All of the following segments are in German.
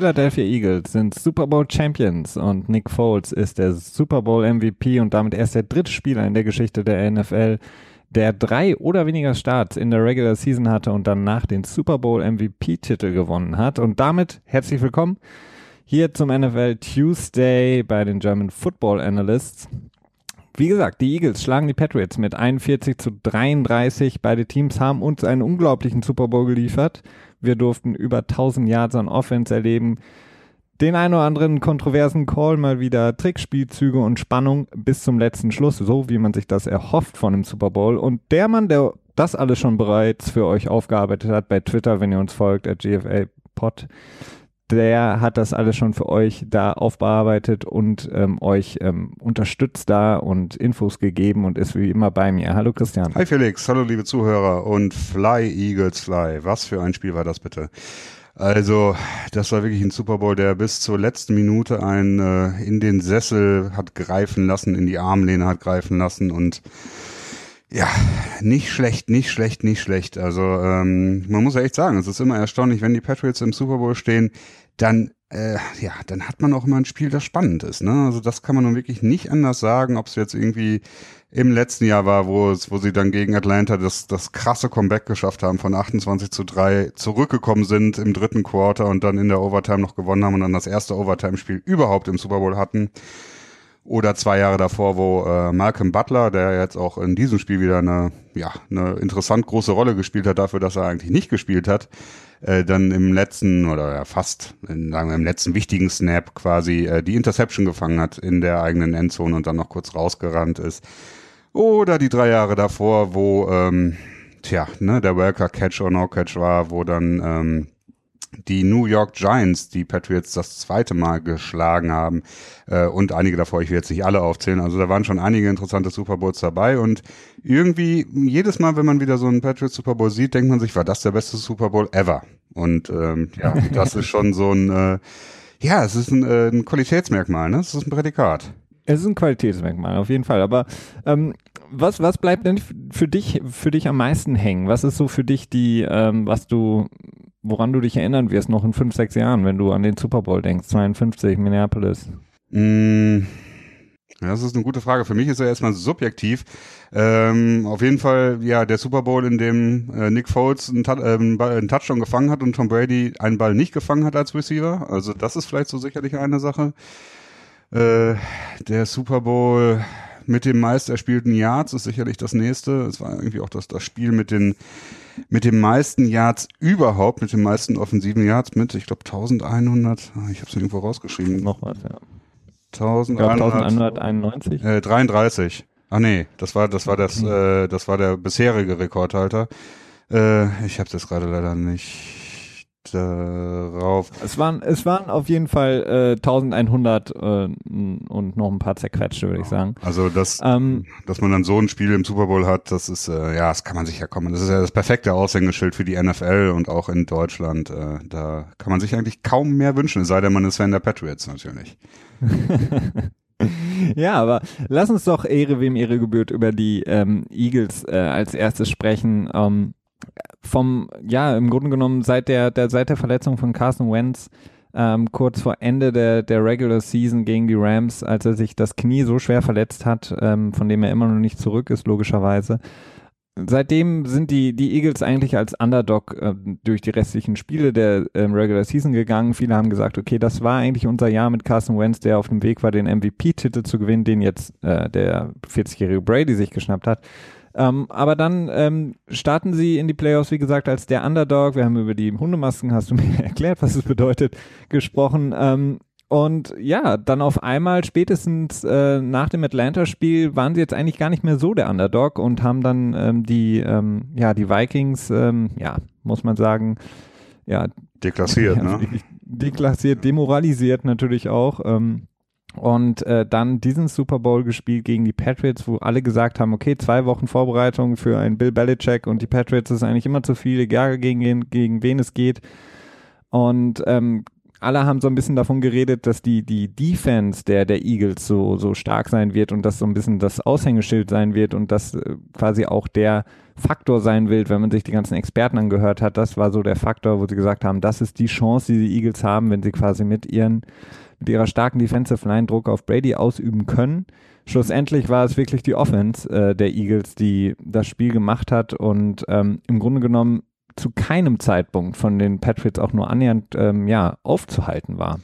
Philadelphia Eagles sind Super Bowl Champions und Nick Foles ist der Super Bowl MVP und damit erst der dritte Spieler in der Geschichte der NFL, der drei oder weniger Starts in der Regular Season hatte und danach den Super Bowl MVP-Titel gewonnen hat. Und damit herzlich willkommen hier zum NFL Tuesday bei den German Football Analysts. Wie gesagt, die Eagles schlagen die Patriots mit 41 zu 33. Beide Teams haben uns einen unglaublichen Super Bowl geliefert. Wir durften über 1000 Yards an Offense erleben. Den ein oder anderen kontroversen Call, mal wieder Trickspielzüge und Spannung bis zum letzten Schluss, so wie man sich das erhofft von dem Super Bowl. Und der Mann, der das alles schon bereits für euch aufgearbeitet hat bei Twitter, wenn ihr uns folgt, at GFA Pod, der hat das alles schon für euch da aufbearbeitet und ähm, euch ähm, unterstützt da und Infos gegeben und ist wie immer bei mir. Hallo Christian. Hi Felix, hallo liebe Zuhörer und Fly Eagles Fly. Was für ein Spiel war das bitte? Also, das war wirklich ein Super Bowl, der bis zur letzten Minute einen äh, in den Sessel hat greifen lassen, in die Armlehne hat greifen lassen und ja, nicht schlecht, nicht schlecht, nicht schlecht. Also ähm, man muss ja echt sagen, es ist immer erstaunlich, wenn die Patriots im Super Bowl stehen, dann äh, ja, dann hat man auch immer ein Spiel, das spannend ist. Ne? Also das kann man nun wirklich nicht anders sagen, ob es jetzt irgendwie im letzten Jahr war, wo es, wo sie dann gegen Atlanta das, das krasse Comeback geschafft haben, von 28 zu 3 zurückgekommen sind im dritten Quarter und dann in der Overtime noch gewonnen haben und dann das erste Overtime-Spiel überhaupt im Super Bowl hatten. Oder zwei Jahre davor, wo äh, Malcolm Butler, der jetzt auch in diesem Spiel wieder eine, ja, eine interessant große Rolle gespielt hat, dafür, dass er eigentlich nicht gespielt hat, äh, dann im letzten oder ja, fast, in, sagen wir, im letzten wichtigen Snap quasi äh, die Interception gefangen hat in der eigenen Endzone und dann noch kurz rausgerannt ist. Oder die drei Jahre davor, wo, ähm, tja, ne, der Welker Catch or No Catch war, wo dann ähm, die New York Giants die Patriots das zweite Mal geschlagen haben äh, und einige davor, ich will jetzt nicht alle aufzählen, also da waren schon einige interessante Super Bowls dabei und irgendwie jedes Mal, wenn man wieder so einen Patriots Super Bowl sieht, denkt man sich, war das der beste Super Bowl ever und ähm, ja, das ist schon so ein, äh, ja, es ist ein, äh, ein Qualitätsmerkmal, ne? es ist ein Prädikat. Es ist ein Qualitätsmerkmal, auf jeden Fall. Aber ähm, was, was bleibt denn für dich, für dich am meisten hängen? Was ist so für dich die, ähm, was du, woran du dich erinnern wirst, noch in fünf, sechs Jahren, wenn du an den Super Bowl denkst, 52, Minneapolis? Mm, das ist eine gute Frage. Für mich ist er erstmal subjektiv. Ähm, auf jeden Fall, ja, der Super Bowl, in dem äh, Nick Foles einen, äh, einen, Touchdown gefangen hat und Tom Brady einen Ball nicht gefangen hat als Receiver. Also das ist vielleicht so sicherlich eine Sache. Äh, der Super Bowl mit dem meist erspielten Yards ist sicherlich das nächste. Es war irgendwie auch das, das Spiel mit den mit den meisten Yards überhaupt, mit den meisten offensiven Yards mit, ich glaube 1100, ah, ich habe es irgendwo rausgeschrieben. Noch was, ja. 1191? Äh, 33. Ach nee, das war das war das äh, das war der bisherige Rekordhalter. Äh, ich habe das gerade leider nicht darauf. Es waren, es waren auf jeden Fall äh, 1100 äh, und noch ein paar zerquetschte, würde ich sagen. Also das, ähm, dass man dann so ein Spiel im Super Bowl hat, das ist, äh, ja, das kann man sich ja kommen. Das ist ja das perfekte Aushängeschild für die NFL und auch in Deutschland. Äh, da kann man sich eigentlich kaum mehr wünschen, es sei denn, man ist Fan der Patriots natürlich. ja, aber lass uns doch Ehre wem Ehre gebührt über die ähm, Eagles äh, als erstes sprechen. Ähm, vom, ja, im Grunde genommen seit der, der, seit der Verletzung von Carson Wentz, ähm, kurz vor Ende der, der Regular Season gegen die Rams, als er sich das Knie so schwer verletzt hat, ähm, von dem er immer noch nicht zurück ist, logischerweise. Seitdem sind die, die Eagles eigentlich als Underdog äh, durch die restlichen Spiele der ähm, Regular Season gegangen. Viele haben gesagt, okay, das war eigentlich unser Jahr mit Carson Wentz, der auf dem Weg war, den MVP-Titel zu gewinnen, den jetzt äh, der 40-jährige Brady sich geschnappt hat. Ähm, aber dann ähm, starten sie in die Playoffs, wie gesagt, als der Underdog. Wir haben über die Hundemasken, hast du mir erklärt, was es bedeutet, gesprochen. Ähm, und ja, dann auf einmal, spätestens äh, nach dem Atlanta-Spiel, waren sie jetzt eigentlich gar nicht mehr so der Underdog und haben dann ähm, die, ähm, ja, die Vikings, ähm, ja, muss man sagen, ja. Deklassiert, ja, ne? Deklassiert, demoralisiert natürlich auch. Ähm, und äh, dann diesen Super Bowl gespielt gegen die Patriots, wo alle gesagt haben, okay, zwei Wochen Vorbereitung für einen Bill Belichick und die Patriots ist eigentlich immer zu viel, egal gegen, gegen wen es geht. Und ähm, alle haben so ein bisschen davon geredet, dass die, die Defense der, der Eagles so, so stark sein wird und das so ein bisschen das Aushängeschild sein wird und das äh, quasi auch der Faktor sein wird, wenn man sich die ganzen Experten angehört hat. Das war so der Faktor, wo sie gesagt haben, das ist die Chance, die die Eagles haben, wenn sie quasi mit ihren, mit ihrer starken Defensive Line Druck auf Brady ausüben können. Schlussendlich war es wirklich die Offense äh, der Eagles, die das Spiel gemacht hat und ähm, im Grunde genommen zu keinem Zeitpunkt von den Patriots auch nur annähernd ähm, ja, aufzuhalten war.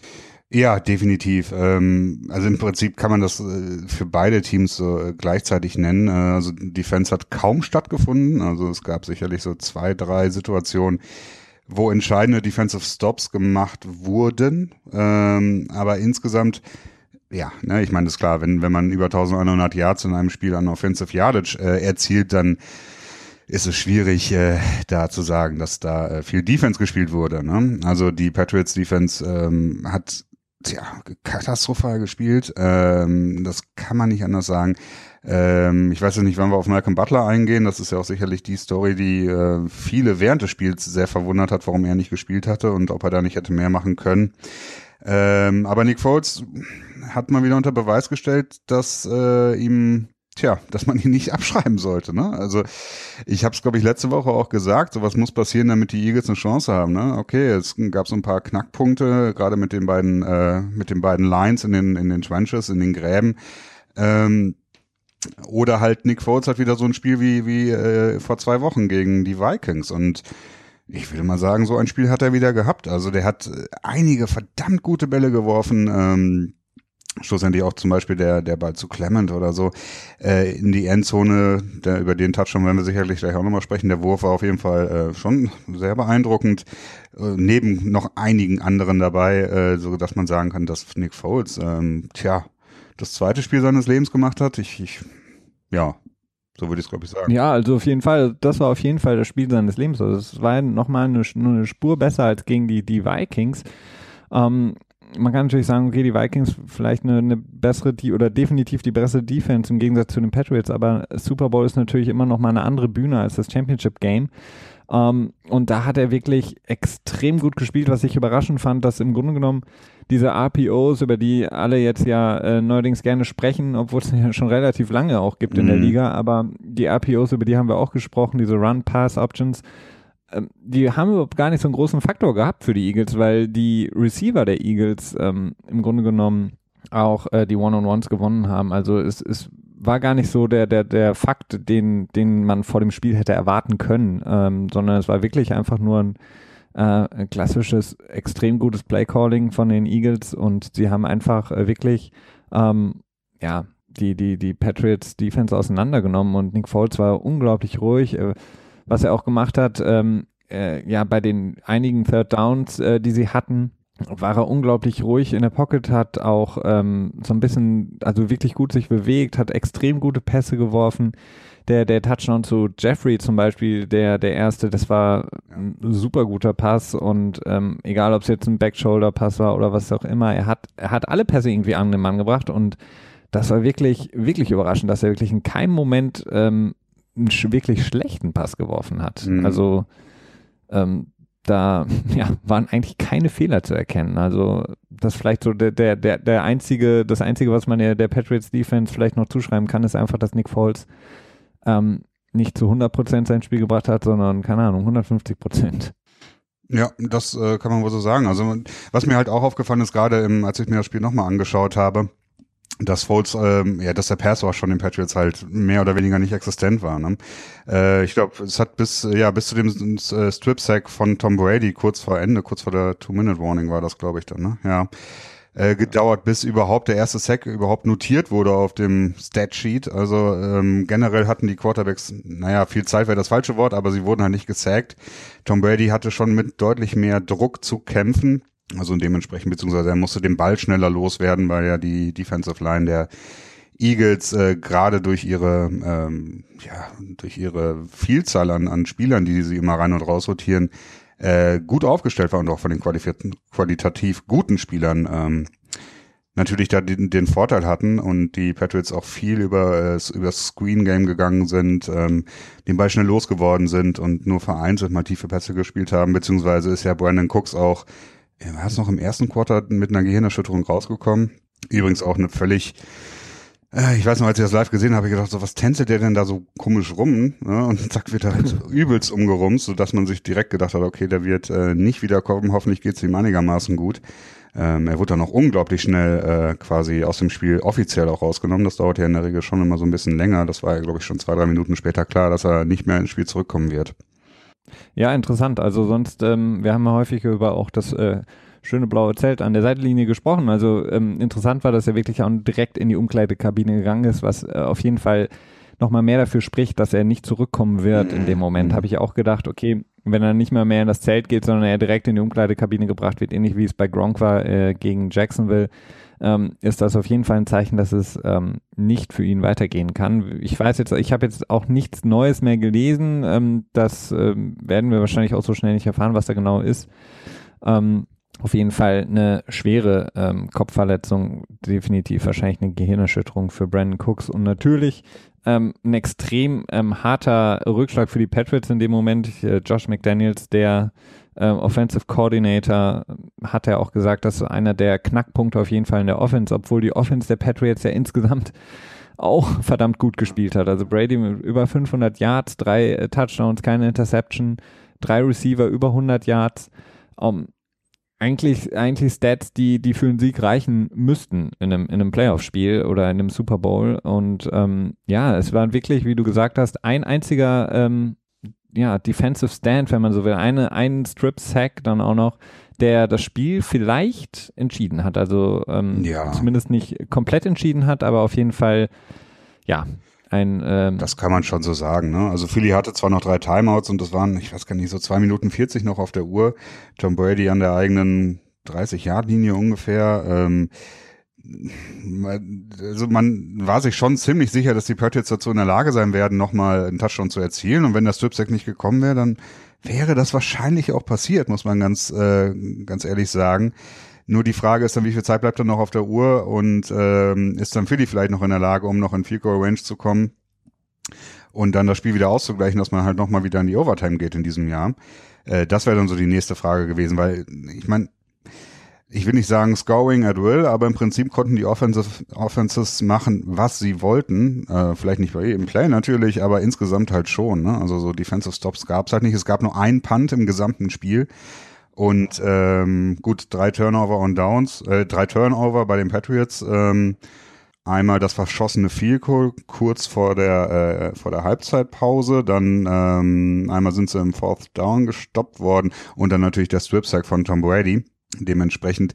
Ja, definitiv. Ähm, also im Prinzip kann man das äh, für beide Teams so äh, gleichzeitig nennen. Äh, also Defense hat kaum stattgefunden. Also es gab sicherlich so zwei, drei Situationen, wo entscheidende Defensive Stops gemacht wurden. Ähm, aber insgesamt, ja, ne, ich meine, ist klar, wenn, wenn man über 1100 Yards in einem Spiel an Offensive Yardage äh, erzielt, dann ist es schwierig, äh, da zu sagen, dass da äh, viel Defense gespielt wurde. Ne? Also die Patriots Defense ähm, hat tja, katastrophal gespielt. Ähm, das kann man nicht anders sagen. Ähm, ich weiß ja nicht, wann wir auf Malcolm Butler eingehen. Das ist ja auch sicherlich die Story, die äh, viele während des Spiels sehr verwundert hat, warum er nicht gespielt hatte und ob er da nicht hätte mehr machen können. Ähm, aber Nick Foles hat mal wieder unter Beweis gestellt, dass äh, ihm tja, dass man ihn nicht abschreiben sollte. Ne? Also ich habe es, glaube ich, letzte Woche auch gesagt, so was muss passieren, damit die Eagles eine Chance haben. Ne? Okay, es gab so ein paar Knackpunkte, gerade mit den beiden, äh, mit den beiden Lines in den, in den Trenches, in den Gräben. Ähm, oder halt Nick Foles hat wieder so ein Spiel wie, wie äh, vor zwei Wochen gegen die Vikings und ich würde mal sagen, so ein Spiel hat er wieder gehabt. Also der hat äh, einige verdammt gute Bälle geworfen. Ähm, schlussendlich auch zum Beispiel der, der Ball zu Clement oder so, äh, in die Endzone, der, über den Touchdown werden wir sicherlich gleich auch nochmal sprechen. Der Wurf war auf jeden Fall äh, schon sehr beeindruckend, äh, neben noch einigen anderen dabei, äh, so dass man sagen kann, dass Nick Foles, ähm, tja, das zweite Spiel seines Lebens gemacht hat. Ich, ich ja, so würde ich es, glaube ich, sagen. Ja, also auf jeden Fall, das war auf jeden Fall das Spiel seines Lebens. Also es war nochmal eine, eine Spur besser als gegen die, die Vikings. Ähm, man kann natürlich sagen, okay, die Vikings vielleicht eine, eine bessere die oder definitiv die bessere Defense im Gegensatz zu den Patriots, aber Super Bowl ist natürlich immer noch mal eine andere Bühne als das Championship Game. Ähm, und da hat er wirklich extrem gut gespielt, was ich überraschend fand, dass im Grunde genommen diese RPOs, über die alle jetzt ja äh, neuerdings gerne sprechen, obwohl es ja schon relativ lange auch gibt mhm. in der mhm. Liga, aber die RPOs, über die haben wir auch gesprochen, diese Run-Pass-Options, ähm, die haben überhaupt gar nicht so einen großen Faktor gehabt für die Eagles, weil die Receiver der Eagles ähm, im Grunde genommen auch äh, die One-on-Ones gewonnen haben. Also es, es war gar nicht so der, der, der Fakt, den, den man vor dem Spiel hätte erwarten können, ähm, sondern es war wirklich einfach nur ein äh, klassisches, extrem gutes Playcalling von den Eagles und sie haben einfach äh, wirklich ähm, ja, die, die, die Patriots Defense auseinandergenommen und Nick Foles war unglaublich ruhig. Äh, was er auch gemacht hat, ähm, äh, ja, bei den einigen Third Downs, äh, die sie hatten, war er unglaublich ruhig in der Pocket, hat auch ähm, so ein bisschen, also wirklich gut sich bewegt, hat extrem gute Pässe geworfen. Der, der Touchdown zu Jeffrey zum Beispiel, der, der erste, das war ein super guter Pass und ähm, egal, ob es jetzt ein Backshoulder-Pass war oder was auch immer, er hat, er hat alle Pässe irgendwie an den Mann gebracht und das war wirklich, wirklich überraschend, dass er wirklich in keinem Moment ähm, einen wirklich schlechten Pass geworfen hat. Mhm. Also ähm, da ja, waren eigentlich keine Fehler zu erkennen. Also das vielleicht so der, der, der, der einzige, das einzige, was man der, der Patriots Defense vielleicht noch zuschreiben kann, ist einfach, dass Nick Foles ähm, nicht zu 100% sein Spiel gebracht hat, sondern, keine Ahnung, 150%. Ja, das äh, kann man wohl so sagen. Also was mir halt auch aufgefallen ist, gerade als ich mir das Spiel nochmal angeschaut habe, dass Foles, ähm, ja, dass der Pass auch schon den Patriots halt mehr oder weniger nicht existent war. Ne? Äh, ich glaube, es hat bis, ja, bis zu dem äh, Strip-Sack von Tom Brady kurz vor Ende, kurz vor der Two-Minute-Warning war das, glaube ich, dann, ne? Ja. Äh, gedauert, bis überhaupt der erste Sack überhaupt notiert wurde auf dem Stat-Sheet. Also ähm, generell hatten die Quarterbacks, naja, viel Zeit wäre das falsche Wort, aber sie wurden halt nicht gesackt. Tom Brady hatte schon mit deutlich mehr Druck zu kämpfen also dementsprechend, beziehungsweise er musste den Ball schneller loswerden, weil ja die Defensive Line der Eagles äh, gerade durch ihre ähm, ja durch ihre Vielzahl an, an Spielern, die sie immer rein und raus rotieren, äh, gut aufgestellt war und auch von den qualitativ guten Spielern ähm, natürlich da den, den Vorteil hatten und die Patriots auch viel über äh, über das Screen Game gegangen sind, ähm, den Ball schnell losgeworden sind und nur vereinzelt mal tiefe Pässe gespielt haben, beziehungsweise ist ja Brandon Cooks auch Er ist noch im ersten Quarter mit einer Gehirnerschütterung rausgekommen. Übrigens auch eine völlig äh, ich weiß noch, als ich das live gesehen habe, ich gedacht, so was tänzelt der denn da so komisch rum? Ne? Und zack, wird er halt übelst umgerumst, sodass man sich direkt gedacht hat, okay, der wird äh, nicht wiederkommen, hoffentlich geht's ihm einigermaßen gut. Ähm, er wurde dann auch unglaublich schnell äh, quasi aus dem Spiel offiziell auch rausgenommen. Das dauert ja in der Regel schon immer so ein bisschen länger. Das war ja, glaube ich, schon zwei, drei Minuten später klar, dass er nicht mehr ins Spiel zurückkommen wird. Ja, interessant. Also sonst, ähm, wir haben ja häufig über auch das äh, schöne blaue Zelt an der Seitenlinie gesprochen. Also ähm, interessant war, dass er wirklich auch direkt in die Umkleidekabine gegangen ist, was äh, auf jeden Fall nochmal mehr dafür spricht, dass er nicht zurückkommen wird in dem Moment. Habe ich auch gedacht, okay, wenn er nicht mal mehr in das Zelt geht, sondern er direkt in die Umkleidekabine gebracht wird, ähnlich wie es bei Gronk war äh, gegen Jacksonville, ähm, ist das auf jeden Fall ein Zeichen, dass es ähm, nicht für ihn weitergehen kann. Ich weiß jetzt, ich habe jetzt auch nichts Neues mehr gelesen. Ähm, das ähm, werden wir wahrscheinlich auch so schnell nicht erfahren, was da genau ist. Ähm, auf jeden Fall eine schwere ähm, Kopfverletzung, definitiv wahrscheinlich eine Gehirnerschütterung für Brandon Cooks und natürlich ein extrem harter Rückschlag für die Patriots in dem Moment. Äh, Josh McDaniels, der äh, Offensive Coordinator, hat ja auch gesagt, dass einer der Knackpunkte auf jeden Fall in der Offense, obwohl die Offense der Patriots ja insgesamt auch verdammt gut gespielt hat. Also Brady mit über 500 Yards, drei äh, Touchdowns, keine Interception, drei Receiver über 100 Yards. Um, eigentlich, eigentlich Stats, die, die für einen Sieg reichen müssten in einem, in einem Playoff-Spiel oder in einem Super Bowl. Und ähm, ja, es war wirklich, wie du gesagt hast, ein einziger ähm, ja, Defensive Stand, wenn man so will, eine, einen Strip-Sack dann auch noch, der das Spiel vielleicht entschieden hat. Also ähm, ja. zumindest nicht komplett entschieden hat, aber auf jeden Fall, ja, ein, ähm das kann man schon so sagen. Ne? Also Philly hatte zwar noch drei Timeouts und das waren, ich weiß gar nicht, so zwei Minuten 40 noch auf der Uhr. Tom Brady an der eigenen 30-Yard-Linie ungefähr. Ähm, also man war sich schon ziemlich sicher, dass die Patriots dazu in der Lage sein werden, nochmal einen Touchdown zu erzielen. Und wenn der Stripsack nicht gekommen wäre, dann wäre das wahrscheinlich auch passiert, muss man ganz, äh, ganz ehrlich sagen. Nur die Frage ist dann, wie viel Zeit bleibt dann noch auf der Uhr und ähm, ist dann Philly vielleicht noch in der Lage, um noch in Field Goal Range zu kommen und dann das Spiel wieder auszugleichen, dass man halt nochmal wieder in die Overtime geht in diesem Jahr. Äh, das wäre dann so die nächste Frage gewesen, weil ich meine, ich will nicht sagen scoring at will, aber im Prinzip konnten die Offensive, Offenses machen, was sie wollten. Äh, vielleicht nicht bei jedem Play natürlich, aber insgesamt halt schon. Ne? Also so Defensive Stops gab es halt nicht. Es gab nur einen Punt im gesamten Spiel. Und ähm, gut, drei Turnover und Downs, äh, drei Turnover bei den Patriots. Ähm, einmal das verschossene Field Goal kurz vor der äh, vor der Halbzeitpause, dann ähm, einmal sind sie im Fourth Down gestoppt worden und dann natürlich der Strip Sack von Tom Brady. Dementsprechend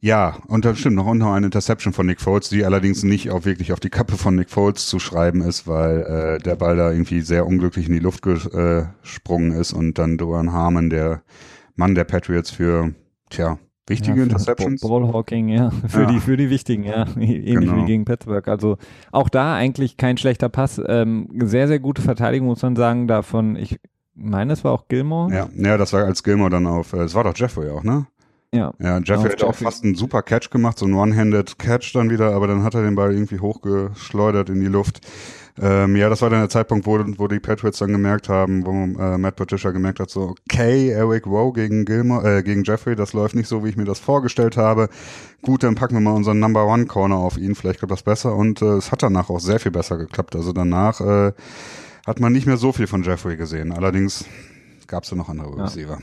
ja, und dann stimmt noch, und noch eine Interception von Nick Foles, die allerdings nicht auch wirklich auf die Kappe von Nick Foles zu schreiben ist, weil äh, der Ball da irgendwie sehr unglücklich in die Luft gesprungen ist und dann Duran Harmon, der Mann der Patriots für, tja, wichtige ja, Interceptions. Ballhawking, ja, für ja. die für die wichtigen, ja, ähnlich genau. wie gegen Pittsburgh. Also auch da eigentlich kein schlechter Pass, ähm, sehr sehr gute Verteidigung muss man sagen. Davon, ich meine, es war auch Gilmore. Ja, ja, das war als Gilmore dann auf. Äh, es war doch Jeffrey auch, ne? Ja. Ja, Jeffrey hat auch fast einen super Catch gemacht, so ein One-Handed Catch dann wieder, aber dann hat er den Ball irgendwie hochgeschleudert in die Luft. Ähm, ja, das war dann der Zeitpunkt, wo, wo die Patriots dann gemerkt haben, wo äh, Matt Patricia gemerkt hat, so, okay, Eric Rowe gegen Gilmore, äh, gegen Jeffrey, das läuft nicht so, wie ich mir das vorgestellt habe. Gut, dann packen wir mal unseren Number One Corner auf ihn, vielleicht klappt das besser und äh, es hat danach auch sehr viel besser geklappt. Also danach äh, hat man nicht mehr so viel von Jeffrey gesehen. Allerdings gab es ja noch andere Receiver.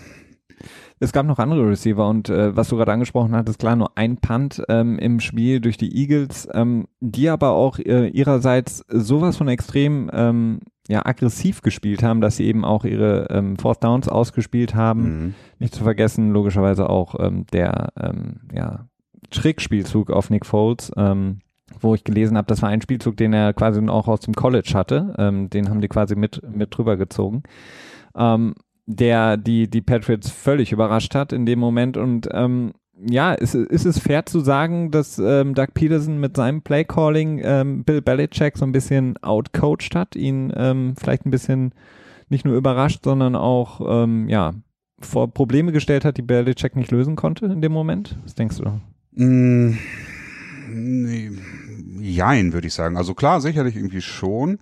Es gab noch andere Receiver und äh, was du gerade angesprochen hattest, klar, nur ein Punt ähm, im Spiel durch die Eagles, ähm, die aber auch äh, ihrerseits sowas von extrem ähm, ja, aggressiv gespielt haben, dass sie eben auch ihre ähm, Fourth Downs ausgespielt haben. Mhm. Nicht zu vergessen, logischerweise auch ähm, der ähm, ja, Trickspielzug auf Nick Foles, ähm, wo ich gelesen habe, das war ein Spielzug, den er quasi auch aus dem College hatte. Ähm, den haben die quasi mit, mit drüber gezogen. Ähm, der die, die Patriots völlig überrascht hat in dem Moment. Und ähm, ja, ist, ist es fair zu sagen, dass ähm, Doug Peterson mit seinem Playcalling ähm, Bill Belichick so ein bisschen outcoached hat, ihn ähm, vielleicht ein bisschen nicht nur überrascht, sondern auch ähm, ja, vor Probleme gestellt hat, die Belichick nicht lösen konnte in dem Moment? Was denkst du? Mm, nee, jein, würde ich sagen. Also klar, sicherlich irgendwie schon.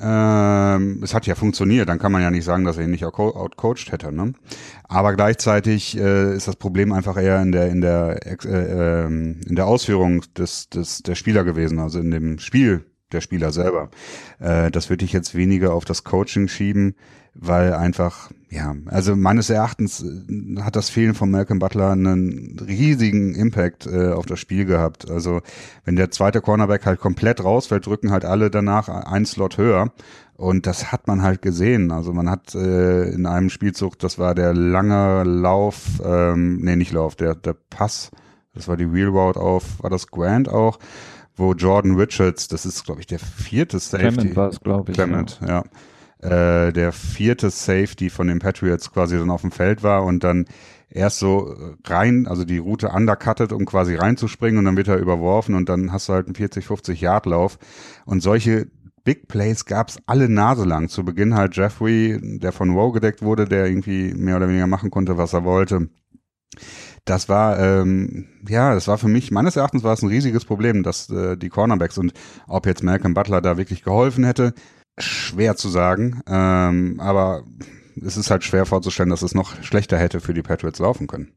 Ähm, es hat ja funktioniert, dann kann man ja nicht sagen, dass er ihn nicht outcoached hätte. Ne? Aber gleichzeitig äh, ist das Problem einfach eher in der in der äh, äh, in der Ausführung des des der Spieler gewesen, also in dem Spiel der Spieler selber. Äh, das würde ich jetzt weniger auf das Coaching schieben, weil einfach, ja, also meines Erachtens äh, hat das Fehlen von Malcolm Butler einen riesigen Impact äh, auf das Spiel gehabt. Also wenn der zweite Cornerback halt komplett rausfällt, drücken halt alle danach ein Slot höher. Und das hat man halt gesehen. Also man hat äh, in einem Spielzug, das war der lange Lauf, ähm, nee, nicht Lauf, der, der Pass, das war die Wheel Route auf, war das Grant auch, wo Jordan Richards, das ist, glaube ich, der vierte Safety. Clement war es, glaube ich. Clement, ja. ja äh, der vierte Safety von den Patriots quasi dann auf dem Feld war und dann erst so rein, also die Route undercuttet, um quasi reinzuspringen und dann wird er überworfen und dann hast du halt einen 40, 50 Yard Lauf und solche Big Plays gab's alle Nase lang. Zu Beginn halt Jeffrey, der von Rowe gedeckt wurde, der irgendwie mehr oder weniger machen konnte, was er wollte. Das war, ähm, ja, das war für mich, meines Erachtens war es ein riesiges Problem, dass äh, die Cornerbacks und ob jetzt Malcolm Butler da wirklich geholfen hätte, schwer zu sagen, ähm, aber es ist halt schwer vorzustellen, dass es noch schlechter hätte für die Patriots laufen können.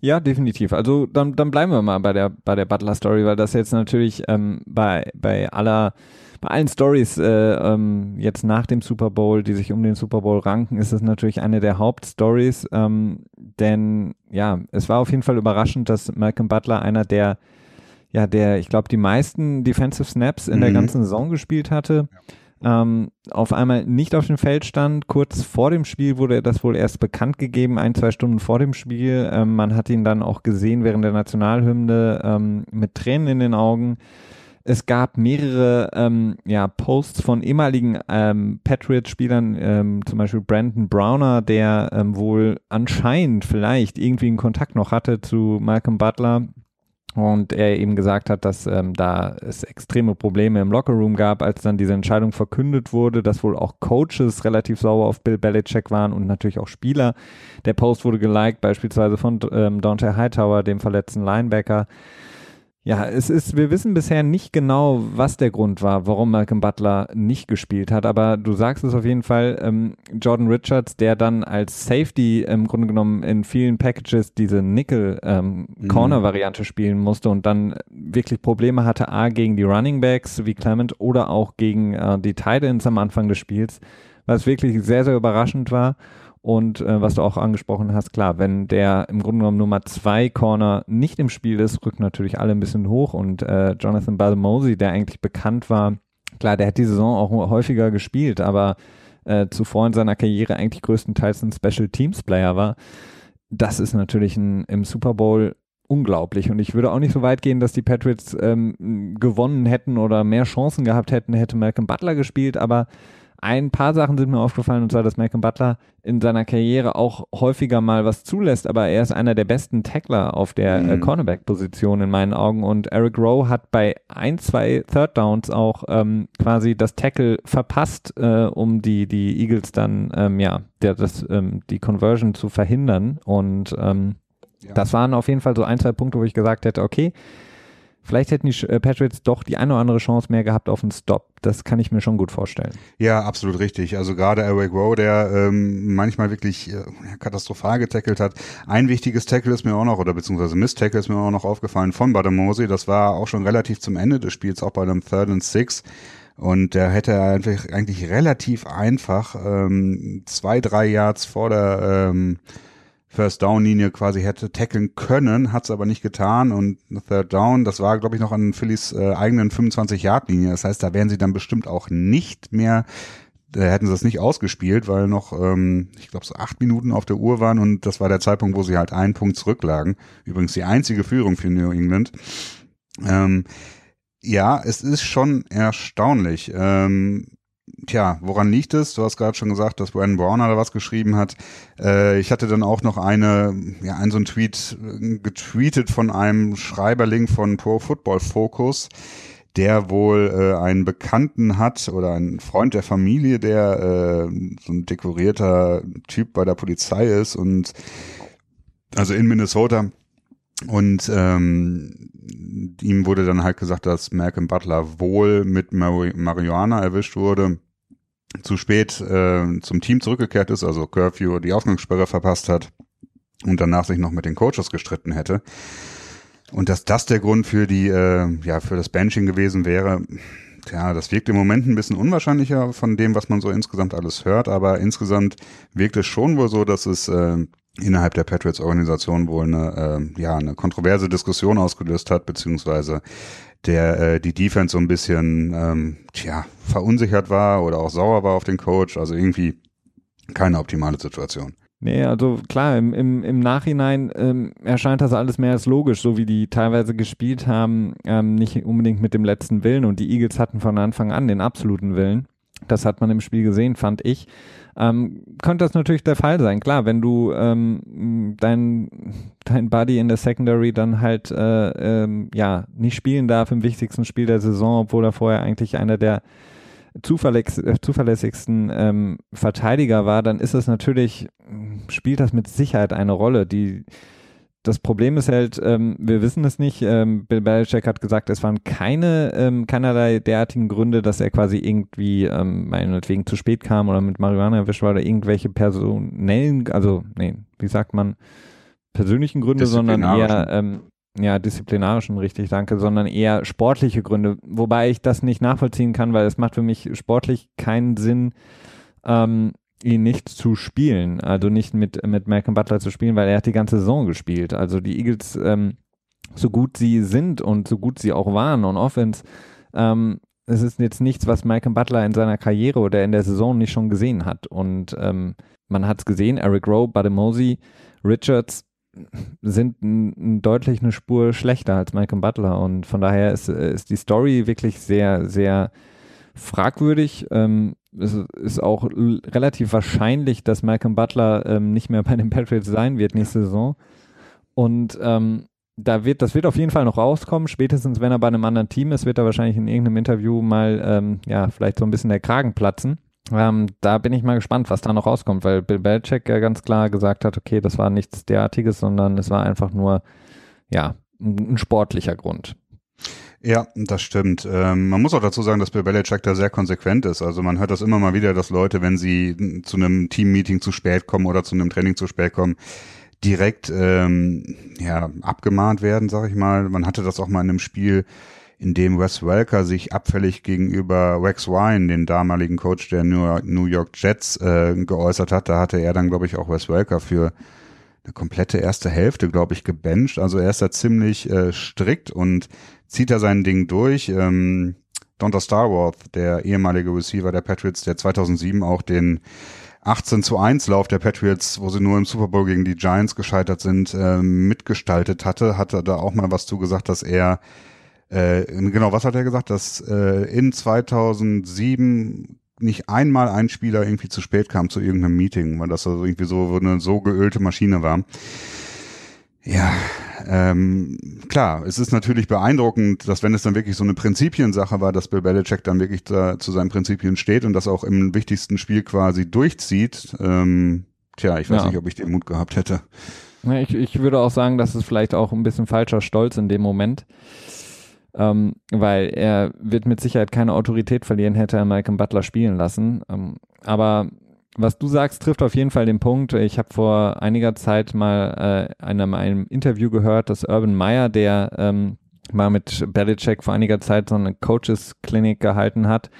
Ja, definitiv. Also dann, dann bleiben wir mal bei der bei der Butler Story, weil das jetzt natürlich ähm, bei bei aller bei allen Stories äh, ähm, jetzt nach dem Super Bowl, die sich um den Super Bowl ranken, ist es natürlich eine der Hauptstories, ähm, denn ja, es war auf jeden Fall überraschend, dass Malcolm Butler einer der ja der ich glaube die meisten Defensive Snaps in mhm. der ganzen Saison gespielt hatte. Ja ähm, auf einmal nicht auf dem Feld stand. Kurz vor dem Spiel wurde das wohl erst bekannt gegeben, ein, zwei Stunden vor dem Spiel. Ähm, man hat ihn dann auch gesehen während der Nationalhymne ähm, mit Tränen in den Augen. Es gab mehrere ähm, ja, Posts von ehemaligen ähm, Patriots-Spielern, ähm, zum Beispiel Brandon Browner, der wohl anscheinend vielleicht irgendwie einen Kontakt noch hatte zu Malcolm Butler, und er eben gesagt hat, dass ähm, da es extreme Probleme im Lockerroom gab, als dann diese Entscheidung verkündet wurde, dass wohl auch Coaches relativ sauer auf Bill Belichick waren und natürlich auch Spieler. Der Post wurde geliked, beispielsweise von ähm, Dante Hightower, dem verletzten Linebacker. Ja, es ist, wir wissen bisher nicht genau, was der Grund war, warum Malcolm Butler nicht gespielt hat, aber du sagst es auf jeden Fall, ähm, Jordan Richards, der dann als Safety im Grunde genommen in vielen Packages diese Nickel-Corner-Variante ähm, mhm. spielen musste und dann wirklich Probleme hatte, A, gegen die Running Backs wie Clement oder auch gegen äh, die Titans am Anfang des Spiels, was wirklich sehr, sehr überraschend war. Und äh, was du auch angesprochen hast, klar, wenn der im Grunde genommen Nummer zwei Corner nicht im Spiel ist, rücken natürlich alle ein bisschen hoch. Und äh, Jonathan Balmosey, der eigentlich bekannt war, klar, der hat die Saison auch häufiger gespielt, aber äh, zuvor in seiner Karriere eigentlich größtenteils ein Special Teams Player war. Das ist natürlich ein, im Super Bowl unglaublich. Und ich würde auch nicht so weit gehen, dass die Patriots ähm, gewonnen hätten oder mehr Chancen gehabt hätten, hätte Malcolm Butler gespielt, aber ein paar Sachen sind mir aufgefallen, und zwar, dass Malcolm Butler in seiner Karriere auch häufiger mal was zulässt, aber er ist einer der besten Tackler auf der äh, mhm. äh, Cornerback-Position in meinen Augen. Und Eric Rowe hat bei ein, zwei Third Downs auch ähm, quasi das Tackle verpasst, äh, um die, die Eagles dann, ähm, ja, der, das, ähm, die Conversion zu verhindern. Und ähm, ja. das waren auf jeden Fall so ein, zwei Punkte, wo ich gesagt hätte, okay, Vielleicht hätten die äh, Patriots doch die eine oder andere Chance mehr gehabt auf einen Stop. Das kann ich mir schon gut vorstellen. Ja, absolut richtig. Also gerade Eric Rowe, der ähm, manchmal wirklich äh, katastrophal getackelt hat. Ein wichtiges Tackle ist mir auch noch, oder beziehungsweise Miss-Tackle ist mir auch noch aufgefallen von Badamosi. Das war auch schon relativ zum Ende des Spiels, auch bei einem Third and Six. Und der hätte einfach eigentlich relativ einfach ähm, zwei, drei Yards vor der ähm, First Down Linie quasi hätte tackeln können, hat es aber nicht getan und Third Down, das war glaube ich noch an Phillies äh, eigenen 25 Yard Linie. Das heißt, da wären sie dann bestimmt auch nicht mehr da hätten sie das nicht ausgespielt, weil noch, ähm, ich glaube, so acht Minuten auf der Uhr waren und das war der Zeitpunkt, wo sie halt einen Punkt zurücklagen. Übrigens die einzige Führung für New England. Ähm, ja, es ist schon erstaunlich. Ähm, tja, woran liegt es? Du hast gerade schon gesagt, dass Brandon Brown da was geschrieben hat. Äh, ich hatte dann auch noch eine, ja, einen so ein Tweet äh, getweetet von einem Schreiberling von Pro Football Focus, der wohl äh, einen Bekannten hat oder einen Freund der Familie, der äh, so ein dekorierter Typ bei der Polizei ist und also in Minnesota und ähm, ihm wurde dann halt gesagt, dass Malcolm Butler wohl mit Mari Marihuana erwischt wurde, zu spät äh, zum Team zurückgekehrt ist, also Curfew die Ausgangssperre verpasst hat und danach sich noch mit den Coaches gestritten hätte. Und dass das der Grund für die, äh, ja, für das Benching gewesen wäre, ja, das wirkt im Moment ein bisschen unwahrscheinlicher von dem, was man so insgesamt alles hört, aber insgesamt wirkt es schon wohl so, dass es äh, innerhalb der Patriots-Organisation wohl eine, äh, ja, eine kontroverse Diskussion ausgelöst hat, beziehungsweise der äh, die Defense so ein bisschen ähm, tja, verunsichert war oder auch sauer war auf den Coach. Also irgendwie keine optimale Situation. Nee, also klar, im, im, im Nachhinein ähm, erscheint das alles mehr als logisch, so wie die teilweise gespielt haben, ähm, nicht unbedingt mit dem letzten Willen und die Eagles hatten von Anfang an den absoluten Willen. Das hat man im Spiel gesehen, fand ich. Ähm, könnte das natürlich der Fall sein. Klar, wenn du ähm, dein, dein Buddy in der Secondary dann halt äh, ähm, ja nicht spielen darf im wichtigsten Spiel der Saison, obwohl er vorher eigentlich einer der äh, zuverlässigsten ähm, Verteidiger war, dann ist es natürlich, spielt das mit Sicherheit eine Rolle. Die, das Problem ist halt, ähm, wir wissen es nicht. Ähm, Bill Belichick hat gesagt, es waren keine, ähm, keinerlei derartigen Gründe, dass er quasi irgendwie ähm, meinetwegen zu spät kam oder mit Marihuana erwischt war oder irgendwelche personellen, also, nee, wie sagt man, persönlichen Gründe, sondern eher ähm, ja, disziplinarischen, richtig, danke, sondern eher sportliche Gründe. Wobei ich das nicht nachvollziehen kann, weil es macht für mich sportlich keinen Sinn, ähm, ihn nicht zu spielen. Also nicht mit, mit Malcolm Butler zu spielen, weil er hat die ganze Saison gespielt. Also die Eagles, ähm, so gut sie sind und so gut sie auch waren on Offense, ähm, es ist jetzt nichts, was Malcolm Butler in seiner Karriere oder in der Saison nicht schon gesehen hat. Und ähm, man hat es gesehen, Eric Rowe, Bademosi, Richards, sind deutlich eine Spur schlechter als Malcolm Butler und von daher ist, ist die Story wirklich sehr, sehr fragwürdig. Ähm, es ist auch relativ wahrscheinlich, dass Malcolm Butler ähm, nicht mehr bei den Patriots sein wird nächste Saison. Und ähm, da wird, das wird auf jeden Fall noch rauskommen. Spätestens, wenn er bei einem anderen Team ist, wird er wahrscheinlich in irgendeinem Interview mal, ähm, ja, vielleicht so ein bisschen der Kragen platzen. Ähm, da bin ich mal gespannt, was da noch rauskommt, weil Bill Belichick ja ganz klar gesagt hat, okay, das war nichts derartiges, sondern es war einfach nur, ja, ein, ein sportlicher Grund. Ja, das stimmt. Ähm, man muss auch dazu sagen, dass Bill Belichick da sehr konsequent ist. Also man hört das immer mal wieder, dass Leute, wenn sie zu einem Teammeeting zu spät kommen oder zu einem Training zu spät kommen, direkt ähm, ja, abgemahnt werden, sag ich mal. Man hatte das auch mal in einem Spiel in dem Wes Welker sich abfällig gegenüber Rex Ryan, den damaligen Coach der New York Jets, äh, geäußert hat. Da hatte er dann, glaube ich, auch Wes Welker für eine komplette erste Hälfte, glaube ich, gebencht. Also er ist da ziemlich äh, strikt und zieht da sein Ding durch. Ähm, Donta Starworth, der ehemalige Receiver der Patriots, der 2007 auch den 18 zu 1 Lauf der Patriots, wo sie nur im Super Bowl gegen die Giants gescheitert sind, äh, mitgestaltet hatte, hatte da auch mal was zu gesagt, dass er äh, genau, was hat er gesagt? Dass äh, in 2007 nicht einmal ein Spieler irgendwie zu spät kam zu irgendeinem Meeting, weil das also irgendwie so eine so geölte Maschine war. Ja, ähm, klar, es ist natürlich beeindruckend, dass wenn es dann wirklich so eine Prinzipiensache war, dass Bill Belichick dann wirklich da zu seinen Prinzipien steht und das auch im wichtigsten Spiel quasi durchzieht. Ähm, tja, ich weiß ja. nicht, ob ich den Mut gehabt hätte. Ich, ich würde auch sagen, dass es vielleicht auch ein bisschen falscher Stolz in dem Moment ähm, weil er wird mit Sicherheit keine Autorität verlieren, hätte er Malcolm Butler spielen lassen. Ähm, aber was du sagst, trifft auf jeden Fall den Punkt. Ich habe vor einiger Zeit mal äh, einem, einem Interview gehört, dass Urban Meyer, der ähm, mal mit Belichick vor einiger Zeit so eine Coaches-Klinik gehalten hat,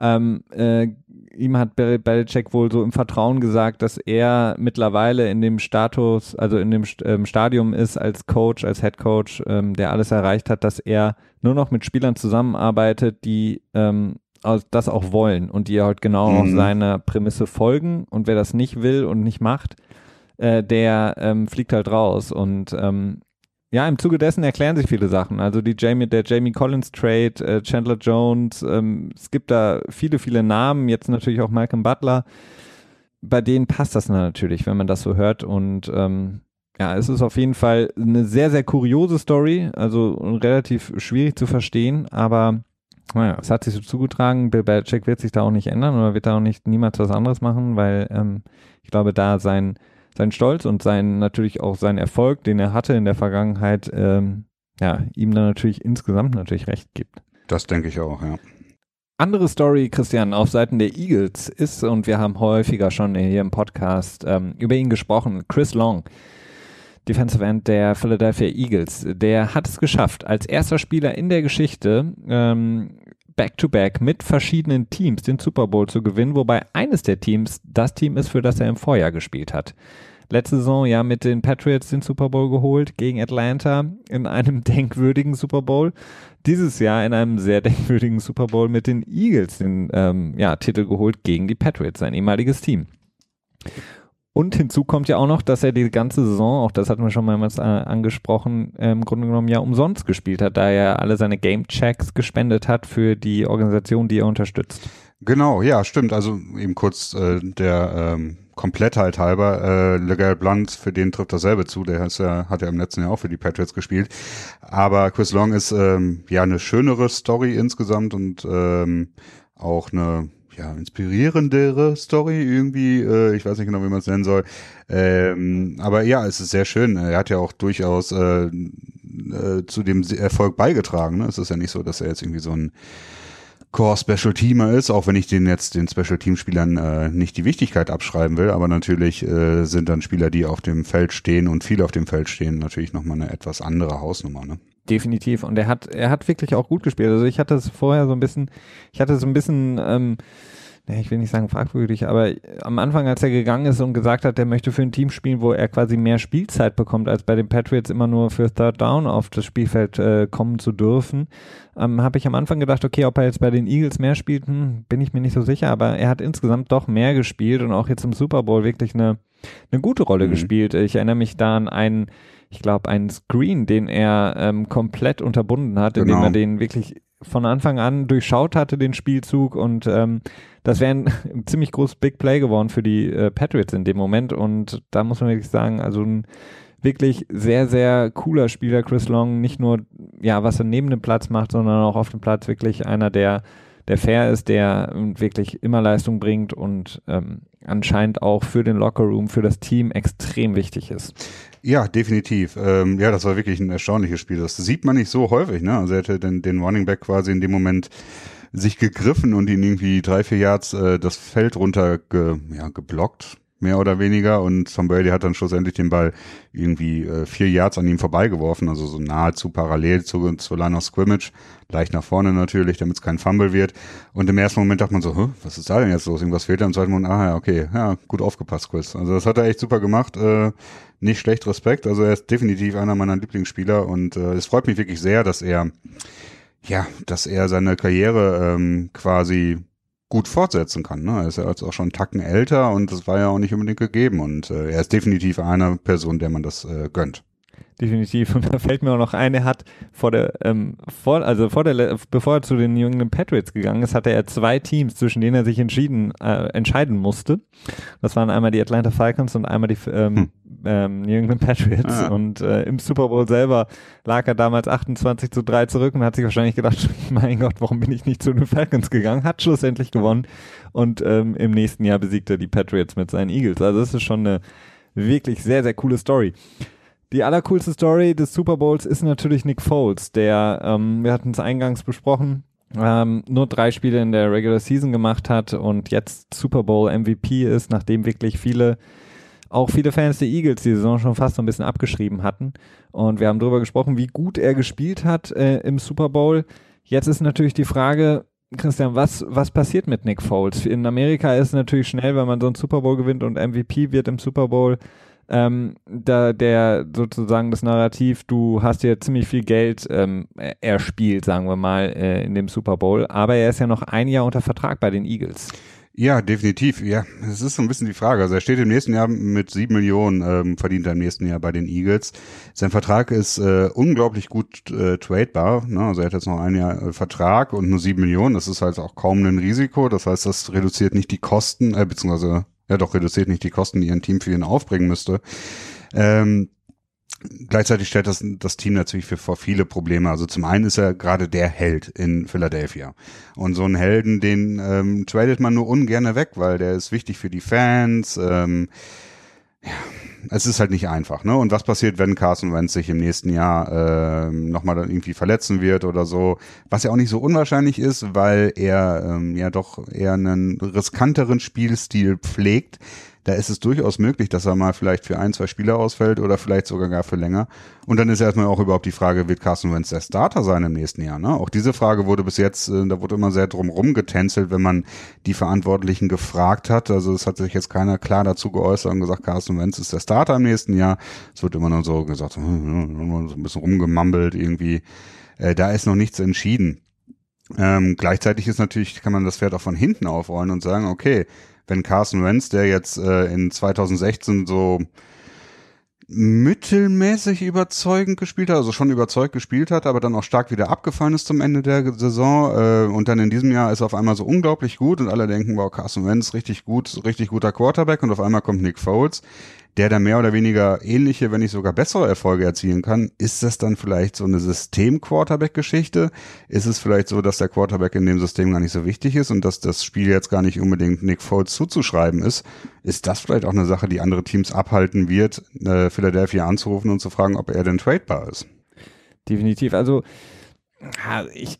ähm, äh, ihm hat Bel Belichick wohl so im Vertrauen gesagt, dass er mittlerweile in dem Status, also in dem ähm, Stadium ist als Coach, als Head Coach, ähm, der alles erreicht hat, dass er nur noch mit Spielern zusammenarbeitet, die ähm, das auch wollen und die halt genau mhm. auf seiner Prämisse folgen. Und wer das nicht will und nicht macht, äh, der ähm, fliegt halt raus. Und ähm, ja, im Zuge dessen erklären sich viele Sachen. Also die Jamie, der Jamie Collins Trade, äh, Chandler Jones, ähm, es gibt da viele, viele Namen, jetzt natürlich auch Malcolm Butler. Bei denen passt das natürlich, wenn man das so hört. Und ähm, ja, es ist auf jeden Fall eine sehr, sehr kuriose Story, also relativ schwierig zu verstehen, aber naja, es hat sich so zugetragen. Bill Belichick wird sich da auch nicht ändern oder wird da auch nicht niemals was anderes machen, weil ähm, ich glaube, da sein sein Stolz und sein natürlich auch sein Erfolg, den er hatte in der Vergangenheit, ähm, ja, ihm dann natürlich insgesamt natürlich recht gibt. Das denke ich auch, ja. Andere Story, Christian, auf Seiten der Eagles ist, und wir haben häufiger schon hier im Podcast ähm, über ihn gesprochen, Chris Long, Defensive End der Philadelphia Eagles, der hat es geschafft, als erster Spieler in der Geschichte ähm, Back-to-Back -back mit verschiedenen Teams den Super Bowl zu gewinnen, wobei eines der Teams das Team ist, für das er im Vorjahr gespielt hat letzte Saison ja mit den Patriots den Super Bowl geholt gegen Atlanta in einem denkwürdigen Super Bowl. Dieses Jahr in einem sehr denkwürdigen Super Bowl mit den Eagles den ähm, ja, Titel geholt gegen die Patriots, sein ehemaliges Team. Und hinzu kommt ja auch noch, dass er die ganze Saison, auch das hatten wir schon mehrmals äh, angesprochen, äh, im Grunde genommen ja umsonst gespielt hat, da er alle seine Game-Checks gespendet hat für die Organisation, die er unterstützt. Genau, ja, stimmt. Also eben kurz äh, der ähm, Komplettheit halber, äh, LeGarrette Blunt, für den trifft dasselbe zu, der ist ja, hat ja im letzten Jahr auch für die Patriots gespielt. Aber Chris Long ist ähm, ja eine schönere Story insgesamt und ähm, auch eine ja, inspirierendere Story irgendwie, äh, ich weiß nicht genau, wie man es nennen soll. Ähm, aber ja, es ist sehr schön. Er hat ja auch durchaus äh, äh, zu dem Erfolg beigetragen. Ne? Es ist ja nicht so, dass er jetzt irgendwie so ein Core Special Teamer ist, auch wenn ich den jetzt den Special Team Spielern äh, nicht die Wichtigkeit abschreiben will, aber natürlich äh, sind dann Spieler, die auf dem Feld stehen und viele auf dem Feld stehen, natürlich nochmal eine etwas andere Hausnummer, ne? Definitiv. Und er hat, er hat wirklich auch gut gespielt. Also ich hatte es vorher so ein bisschen, ich hatte so ein bisschen ähm, ich will nicht sagen fragwürdig, aber am Anfang, als er gegangen ist und gesagt hat, er möchte für ein Team spielen, wo er quasi mehr Spielzeit bekommt, als bei den Patriots immer nur für Third Down auf das Spielfeld äh, kommen zu dürfen, ähm, habe ich am Anfang gedacht, okay, ob er jetzt bei den Eagles mehr spielt, hm, bin ich mir nicht so sicher, aber er hat insgesamt doch mehr gespielt und auch jetzt im Super Bowl wirklich eine, eine gute Rolle mhm. gespielt. Ich erinnere mich da an einen, ich glaube, einen Screen, den er ähm, komplett unterbunden hat, indem genau. er den wirklich von Anfang an durchschaut hatte, den Spielzug und ähm, das wäre ein, ein, ziemlich großes Big Play geworden für die äh, Patriots in dem Moment und da muss man wirklich sagen, also ein wirklich sehr, sehr cooler Spieler, Chris Long, nicht nur, ja, was er neben dem Platz macht, sondern auch auf dem Platz wirklich einer, der, der fair ist, der wirklich immer Leistung bringt und ähm, anscheinend auch für den Lockerroom, für das Team extrem wichtig ist. Ja, definitiv. Ähm, ja, das war wirklich ein erstaunliches Spiel. Das sieht man nicht so häufig, ne? Also er hätte den, den Running Back quasi in dem Moment sich gegriffen und ihn irgendwie drei, vier Yards äh, das Feld runter ge, ja, geblockt, mehr oder weniger. Und Tom Brady hat dann schlussendlich den Ball irgendwie äh, vier Yards an ihm vorbeigeworfen, also so nahezu parallel zu, zur Line of Scrimmage. Leicht nach vorne natürlich, damit es kein Fumble wird. Und im ersten Moment dachte man so, was ist da denn jetzt los? Irgendwas fehlt da. Im zweiten Moment, ah ja, okay, ja, gut aufgepasst, Chris. Also das hat er echt super gemacht. Äh, nicht schlecht Respekt. Also er ist definitiv einer meiner Lieblingsspieler und äh, es freut mich wirklich sehr, dass er ja, dass er seine Karriere ähm, quasi gut fortsetzen kann. Ne? Er ist ja jetzt auch schon einen Tacken älter und das war ja auch nicht unbedingt gegeben. Und äh, er ist definitiv einer Person, der man das äh, gönnt definitiv. Und da fällt mir auch noch ein, er hat vor der, ähm, vor, also vor der, bevor er zu den New England Patriots gegangen ist, hatte er zwei Teams, zwischen denen er sich entschieden, äh, entscheiden musste. Das waren einmal die Atlanta Falcons und einmal die ähm, hm. ähm, New England Patriots. Ah. Und äh, im Super Bowl selber lag er damals 28 zu 3 zurück und hat sich wahrscheinlich gedacht, mein Gott, warum bin ich nicht zu den Falcons gegangen? Hat schlussendlich gewonnen und ähm, im nächsten Jahr besiegte er die Patriots mit seinen Eagles. Also das ist schon eine wirklich sehr, sehr coole Story. Die allercoolste Story des Super Bowls ist natürlich Nick Foles, der, ähm, wir hatten es eingangs besprochen, ähm, nur drei Spiele in der Regular Season gemacht hat und jetzt Super Bowl MVP ist, nachdem wirklich viele, auch viele Fans der Eagles die Saison schon fast so ein bisschen abgeschrieben hatten. Und wir haben darüber gesprochen, wie gut er gespielt hat äh, im Super Bowl. Jetzt ist natürlich die Frage, Christian, was, was passiert mit Nick Foles? In Amerika ist es natürlich schnell, wenn man so einen Super Bowl gewinnt und MVP wird im Super Bowl, ähm, da der sozusagen das Narrativ, du hast ja ziemlich viel Geld ähm, erspielt, sagen wir mal, äh, in dem Super Bowl, aber er ist ja noch ein Jahr unter Vertrag bei den Eagles. Ja, definitiv. Ja, es ist so ein bisschen die Frage. Also er steht im nächsten Jahr mit sieben Millionen, ähm, verdient er im nächsten Jahr bei den Eagles. Sein Vertrag ist äh, unglaublich gut äh, tradebar. Ne? Also er hat jetzt noch ein Jahr äh, Vertrag und nur sieben Millionen. Das ist halt auch kaum ein Risiko. Das heißt, das reduziert nicht die Kosten, äh, beziehungsweise ja doch reduziert nicht die Kosten, die ein Team für ihn aufbringen müsste. Ähm, gleichzeitig stellt das, das Team natürlich für, vor viele Probleme. Also zum einen ist er gerade der Held in Philadelphia. Und so einen Helden, den ähm, tradet man nur ungern weg, weil der ist wichtig für die Fans. Ähm, ja, es ist halt nicht einfach. Ne? Und was passiert, wenn Carson Wentz sich im nächsten Jahr äh, nochmal dann irgendwie verletzen wird oder so? Was ja auch nicht so unwahrscheinlich ist, weil er ähm, ja doch eher einen riskanteren Spielstil pflegt da ist es durchaus möglich, dass er mal vielleicht für ein, zwei Spieler ausfällt oder vielleicht sogar gar für länger. Und dann ist erstmal auch überhaupt die Frage, wird Carson Wentz der Starter sein im nächsten Jahr? Ne? Auch diese Frage wurde bis jetzt, äh, da wurde immer sehr drum rumgetänzelt, wenn man die Verantwortlichen gefragt hat. Also es hat sich jetzt keiner klar dazu geäußert und gesagt, Carson Wentz ist der Starter im nächsten Jahr. Es wird immer nur so gesagt, so ein bisschen rumgemammelt irgendwie. Äh, da ist noch nichts entschieden. Ähm, gleichzeitig ist natürlich, kann man das Pferd auch von hinten aufrollen und sagen, okay, wenn Carson Wentz, der jetzt äh, in 2016 so mittelmäßig überzeugend gespielt hat, also schon überzeugt gespielt hat, aber dann auch stark wieder abgefallen ist zum Ende der Saison äh, und dann in diesem Jahr ist er auf einmal so unglaublich gut und alle denken, wow, Carson Wentz richtig gut, richtig guter Quarterback und auf einmal kommt Nick Foles der da mehr oder weniger ähnliche, wenn nicht sogar bessere Erfolge erzielen kann, ist das dann vielleicht so eine System-Quarterback-Geschichte? Ist es vielleicht so, dass der Quarterback in dem System gar nicht so wichtig ist und dass das Spiel jetzt gar nicht unbedingt Nick Foles zuzuschreiben ist? Ist das vielleicht auch eine Sache, die andere Teams abhalten wird, äh, Philadelphia anzurufen und zu fragen, ob er denn tradebar ist? Definitiv. Also ich,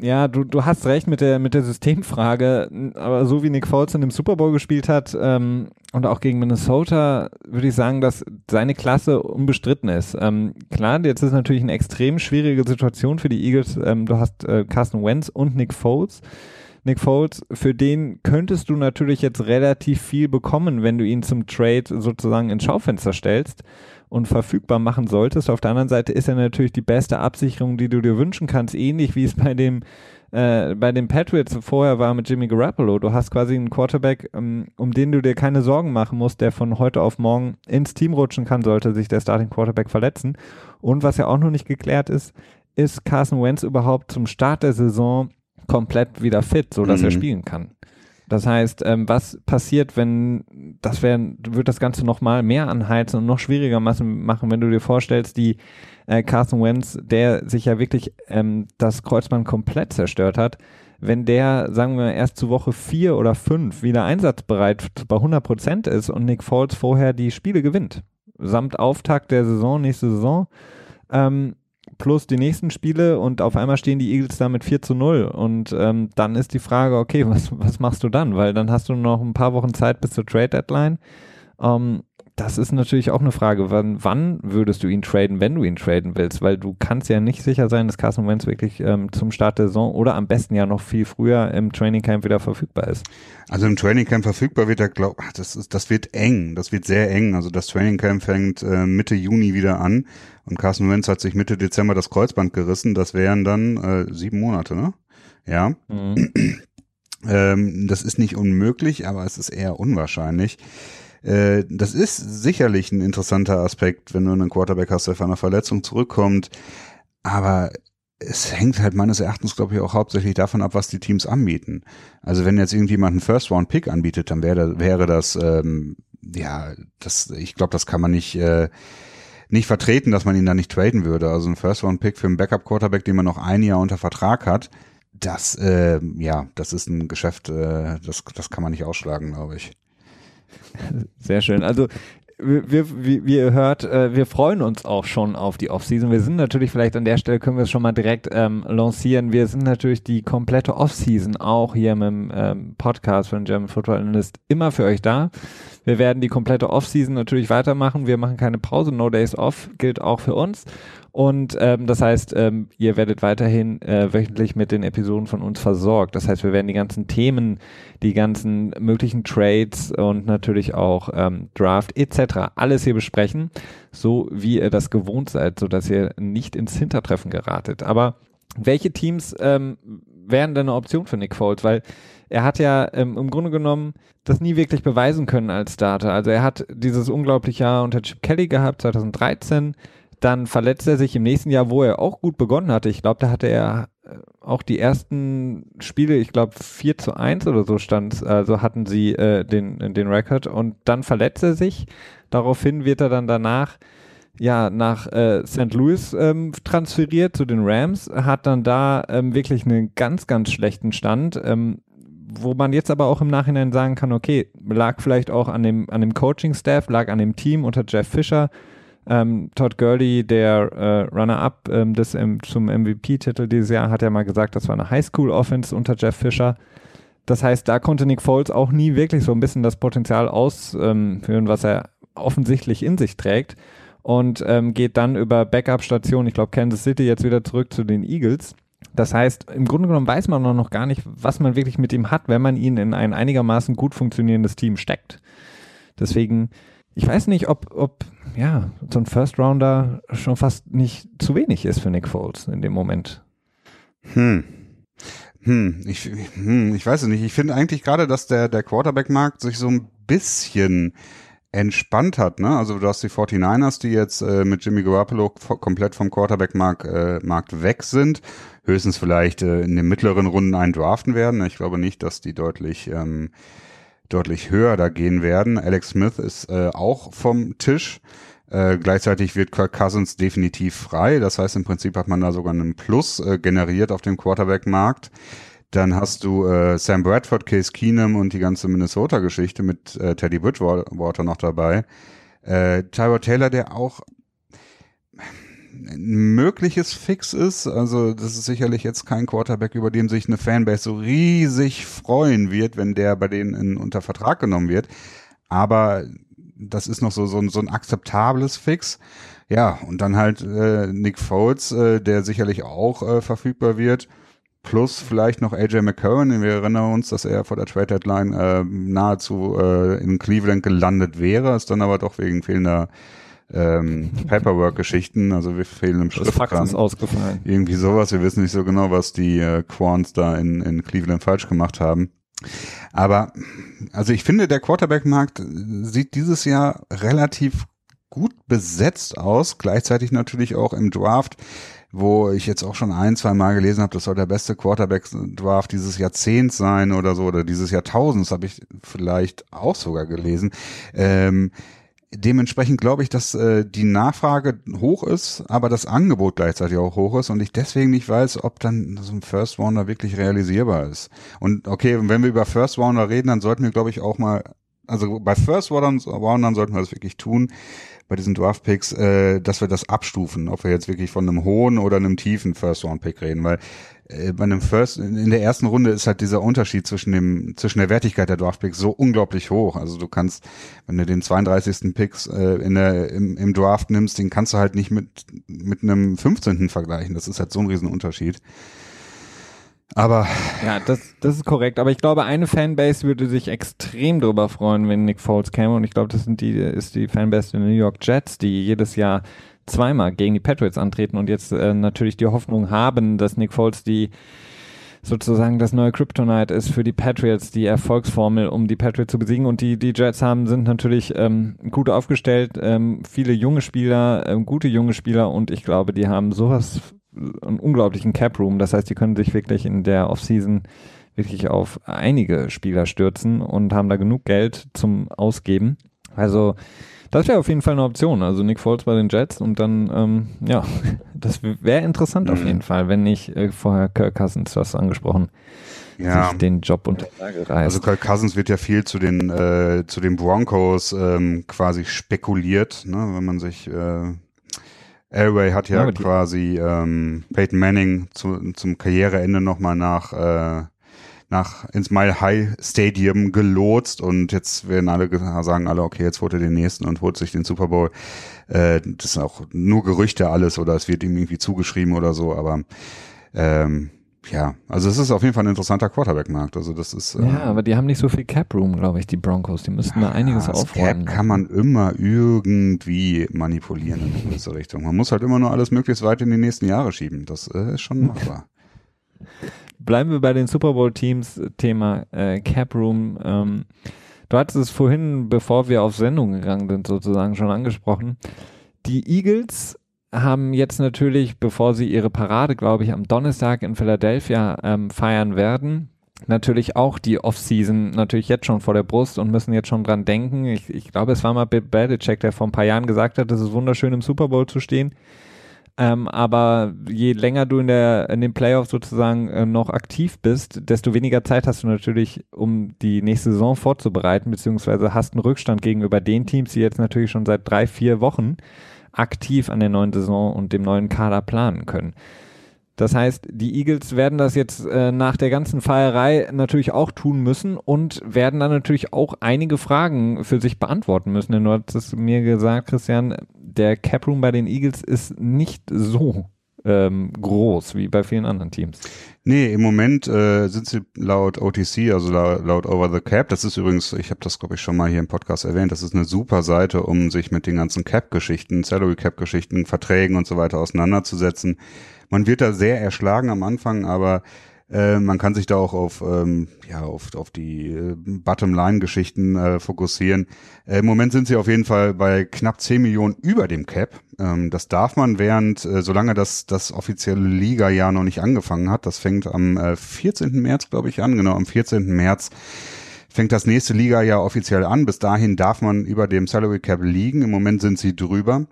ja, du, du hast recht mit der, mit der Systemfrage, aber so wie Nick Foles in dem Super Bowl gespielt hat ähm, und auch gegen Minnesota, würde ich sagen, dass seine Klasse unbestritten ist. Ähm, klar, jetzt ist natürlich eine extrem schwierige Situation für die Eagles. Ähm, du hast äh, Carson Wentz und Nick Foles. Nick Foles, für den könntest du natürlich jetzt relativ viel bekommen, wenn du ihn zum Trade sozusagen ins Schaufenster stellst und verfügbar machen solltest. Auf der anderen Seite ist er natürlich die beste Absicherung, die du dir wünschen kannst, ähnlich wie es bei dem äh, bei den Patriots vorher war mit Jimmy Garoppolo. Du hast quasi einen Quarterback, um, ähm, um den du dir keine Sorgen machen musst, der von heute auf morgen ins Team rutschen kann, sollte sich der Starting Quarterback verletzen. Und was ja auch noch nicht geklärt ist, ist Carson Wentz überhaupt zum Start der Saison komplett wieder fit, sodass mhm. er spielen kann. Das heißt, ähm, was passiert, wenn das wäre, wird das Ganze noch mal mehr anheizen und noch schwieriger machen, wenn du dir vorstellst, die äh, Carson Wentz, der sich ja wirklich ähm, das Kreuzband komplett zerstört hat, wenn der, sagen wir, erst zu Woche vier oder fünf wieder einsatzbereit bei 100 Prozent ist und Nick Foles vorher die Spiele gewinnt, samt Auftakt der Saison, nächste Saison, ähm, plus die nächsten Spiele und auf einmal stehen die Eagles da mit 4 zu 0 und ähm, dann ist die Frage, okay, was, was machst du dann? Weil dann hast du noch ein paar Wochen Zeit bis zur Trade Deadline. Ähm, das ist natürlich auch eine Frage, wann, wann würdest du ihn traden, wenn du ihn traden willst, weil du kannst ja nicht sicher sein, dass Carson Wentz wirklich ähm, zum Start der Saison oder am besten ja noch viel früher im Training Camp wieder verfügbar ist. Also im Training Camp verfügbar wird er, glaub, das ist, das wird eng, das wird sehr eng. Also das Training Camp fängt äh, Mitte Juni wieder an und Carson Wentz hat sich Mitte Dezember das Kreuzband gerissen. Das wären dann äh, sieben Monate, ne? Ja. Mhm. ähm, das ist nicht unmöglich, aber es ist eher unwahrscheinlich. Äh, das ist sicherlich ein interessanter Aspekt, wenn du einen Quarterback hast, der von einer Verletzung zurückkommt. Aber es hängt halt meines Erachtens, glaube ich, auch hauptsächlich davon ab, was die Teams anbieten. Also wenn jetzt irgendjemand einen First-Round-Pick anbietet, dann wäre, wäre das, ähm, ja, das, ich glaube, das kann man nicht, äh, nicht vertreten, dass man ihn da nicht traden würde. Also ein First-Round-Pick für einen Backup-Quarterback, den man noch ein Jahr unter Vertrag hat, das, äh, ja, das ist ein Geschäft, äh, das, das kann man nicht ausschlagen, glaube ich. Sehr schön. Also wir, wie, wie ihr hört, äh, wir freuen uns auch schon auf die Offseason. Wir sind natürlich vielleicht an der Stelle, können wir es schon mal direkt ähm, lancieren. Wir sind natürlich die komplette Offseason auch hier dem ähm, Podcast von German Football Analyst immer für euch da. Wir werden die komplette Offseason natürlich weitermachen. Wir machen keine Pause. No Days Off gilt auch für uns. Und ähm, das heißt, ähm, ihr werdet weiterhin äh, wöchentlich mit den Episoden von uns versorgt. Das heißt, wir werden die ganzen Themen, die ganzen möglichen Trades und natürlich auch ähm, Draft etc. alles hier besprechen, so wie ihr das gewohnt seid, so dass ihr nicht ins Hintertreffen geratet. Aber welche Teams ähm, wären denn eine Option für Nick Foles? Weil er hat ja ähm, im Grunde genommen das nie wirklich beweisen können als Starter. Also er hat dieses unglaubliche Jahr unter Chip Kelly gehabt, 2013 dann verletzt er sich im nächsten Jahr, wo er auch gut begonnen hatte. Ich glaube, da hatte er äh, auch die ersten Spiele, ich glaube 4 zu 1 oder so stand, also hatten sie äh, den, den Rekord und dann verletzt er sich. Daraufhin wird er dann danach ja nach äh, St. Louis ähm, transferiert zu den Rams, hat dann da ähm, wirklich einen ganz, ganz schlechten Stand. Ähm, wo man jetzt aber auch im Nachhinein sagen kann, okay, lag vielleicht auch an dem, an dem Coaching-Staff, lag an dem Team unter Jeff Fisher. Ähm, Todd Gurley, der äh, Runner-up ähm, ähm, zum MVP-Titel dieses Jahr, hat ja mal gesagt, das war eine Highschool-Offense unter Jeff Fisher. Das heißt, da konnte Nick Foles auch nie wirklich so ein bisschen das Potenzial ausführen, was er offensichtlich in sich trägt und ähm, geht dann über Backup-Station, ich glaube Kansas City, jetzt wieder zurück zu den Eagles. Das heißt, im Grunde genommen weiß man noch gar nicht, was man wirklich mit ihm hat, wenn man ihn in ein einigermaßen gut funktionierendes Team steckt. Deswegen, ich weiß nicht, ob, ob ja, so ein First Rounder schon fast nicht zu wenig ist für Nick Foles in dem Moment. Hm. Hm, ich, hm, ich weiß es nicht. Ich finde eigentlich gerade, dass der, der Quarterback-Markt sich so ein bisschen entspannt hat. Ne? Also du hast die 49ers, die jetzt äh, mit Jimmy Garoppolo komplett vom Quarterback-Markt äh, Markt weg sind. Höchstens vielleicht äh, in den mittleren Runden einen draften werden. Ich glaube nicht, dass die deutlich, ähm, deutlich höher da gehen werden. Alex Smith ist äh, auch vom Tisch. Äh, gleichzeitig wird Kirk Cousins definitiv frei. Das heißt, im Prinzip hat man da sogar einen Plus äh, generiert auf dem Quarterback-Markt. Dann hast du äh, Sam Bradford, Case Keenum und die ganze Minnesota-Geschichte mit äh, Teddy Bridgewater noch dabei. Äh, Tyrod Taylor, der auch ein mögliches Fix ist. Also das ist sicherlich jetzt kein Quarterback, über den sich eine Fanbase so riesig freuen wird, wenn der bei denen in, unter Vertrag genommen wird. Aber das ist noch so, so, so ein akzeptables Fix. Ja, und dann halt äh, Nick Foles, äh, der sicherlich auch äh, verfügbar wird plus vielleicht noch AJ McCurran. Wir erinnern uns, dass er vor der Trade Deadline äh, nahezu äh, in Cleveland gelandet wäre, ist dann aber doch wegen fehlender ähm, Paperwork-Geschichten, also wir fehlen im Schriftkram. ist ausgefallen. Irgendwie sowas. Wir wissen nicht so genau, was die äh, Quants da in, in Cleveland falsch gemacht haben. Aber also ich finde, der Quarterback-Markt sieht dieses Jahr relativ gut besetzt aus, gleichzeitig natürlich auch im Draft wo ich jetzt auch schon ein, zwei Mal gelesen habe, das soll der beste Quarterback-Draft dieses Jahrzehnts sein oder so, oder dieses Jahrtausends, habe ich vielleicht auch sogar gelesen. Ähm, dementsprechend glaube ich, dass äh, die Nachfrage hoch ist, aber das Angebot gleichzeitig auch hoch ist und ich deswegen nicht weiß, ob dann so ein First Rounder wirklich realisierbar ist. Und okay, wenn wir über First Rounder reden, dann sollten wir, glaube ich, auch mal, also bei First Roundern, Roundern sollten wir das wirklich tun bei diesen Draft-Picks, äh, dass wir das abstufen, ob wir jetzt wirklich von einem hohen oder einem tiefen First-Round-Pick reden, weil bei einem First, in der ersten Runde ist halt dieser Unterschied zwischen dem, zwischen der Wertigkeit der Draft-Picks so unglaublich hoch. Also du kannst, wenn du den 32. Picks äh, in der, im, im Draft nimmst, den kannst du halt nicht mit, mit einem 15. vergleichen. Das ist halt so ein Riesenunterschied. Unterschied. Aber. Ja, das, das ist korrekt. Aber ich glaube, eine Fanbase würde sich extrem darüber freuen, wenn Nick Foles käme. Und ich glaube, das sind die, ist die Fanbase der New York Jets, die jedes Jahr zweimal gegen die Patriots antreten und jetzt äh, natürlich die Hoffnung haben, dass Nick Foles die sozusagen das neue Kryptonite ist für die Patriots, die Erfolgsformel, um die Patriots zu besiegen. Und die, die Jets haben, sind natürlich ähm, gut aufgestellt, ähm, viele junge Spieler, ähm, gute junge Spieler und ich glaube, die haben sowas einen unglaublichen Cap Room. Das heißt, die können sich wirklich in der Offseason wirklich auf einige Spieler stürzen und haben da genug Geld zum Ausgeben. Also das wäre auf jeden Fall eine Option. Also Nick Foles bei den Jets und dann, ähm, ja, das wäre interessant auf mhm. jeden Fall, wenn nicht äh, vorher Kirk Cousins, du hast angesprochen, ja. sich den Job unter Lage reißt. Also Kirk Cousins wird ja viel zu den, äh, zu den Broncos ähm, quasi spekuliert, ne, wenn man sich äh, Elway hat ja, ja quasi ähm, Peyton Manning zu, zum Karriereende nochmal nach, äh, nach ins Mile High Stadium gelotst und jetzt werden alle sagen alle, okay, jetzt holt er den nächsten und holt sich den Super Bowl. Äh, das sind auch nur Gerüchte alles oder es wird ihm irgendwie zugeschrieben oder so, aber ähm, ja, also es ist auf jeden Fall ein interessanter Quarterback-Markt. Also das ist. Ja, äh, aber die haben nicht so viel Cap-Room, glaube ich, die Broncos. Die müssten da einiges ja, aufräumen. Cap kann man immer irgendwie manipulieren in eine gewisse Richtung. Man muss halt immer nur alles möglichst weit in die nächsten Jahre schieben. Das äh, ist schon machbar. Bleiben wir bei den Super Bowl-Teams, Thema äh, Cap-Room. Ähm, du hattest es vorhin, bevor wir auf Sendung gegangen sind, sozusagen schon angesprochen. Die Eagles haben jetzt natürlich, bevor sie ihre Parade, glaube ich, am Donnerstag in Philadelphia ähm, feiern werden, natürlich auch die Offseason natürlich jetzt schon vor der Brust und müssen jetzt schon dran denken. Ich, ich glaube, es war mal Bill Belichick, der vor ein paar Jahren gesagt hat, es ist wunderschön im Super Bowl zu stehen. Ähm, aber je länger du in der in den Playoffs sozusagen äh, noch aktiv bist, desto weniger Zeit hast du natürlich, um die nächste Saison vorzubereiten, beziehungsweise hast einen Rückstand gegenüber den Teams, die jetzt natürlich schon seit drei, vier Wochen aktiv an der neuen Saison und dem neuen Kader planen können. Das heißt, die Eagles werden das jetzt äh, nach der ganzen Feierei natürlich auch tun müssen und werden dann natürlich auch einige Fragen für sich beantworten müssen. Denn du hast es mir gesagt, Christian, der Cap Room bei den Eagles ist nicht so ähm, groß wie bei vielen anderen Teams. Nee, im Moment äh, sind sie laut OTC, also laut, laut Over the Cap, das ist übrigens, ich habe das glaube ich schon mal hier im Podcast erwähnt, das ist eine super Seite, um sich mit den ganzen Cap-Geschichten, Salary Cap-Geschichten, Verträgen und so weiter auseinanderzusetzen. Man wird da sehr erschlagen am Anfang, aber äh, man kann sich da auch auf, ähm, ja, auf, auf die äh, Bottom-Line-Geschichten äh, fokussieren. Äh, Im Moment sind sie auf jeden Fall bei knapp 10 Millionen über dem Cap. Ähm, das darf man während, äh, solange das, das offizielle Liga-Jahr noch nicht angefangen hat. Das fängt am äh, 14. März, glaube ich, an. Genau, am 14. März fängt das nächste Liga-Jahr offiziell an. Bis dahin darf man über dem Salary Cap liegen. Im Moment sind sie drüber.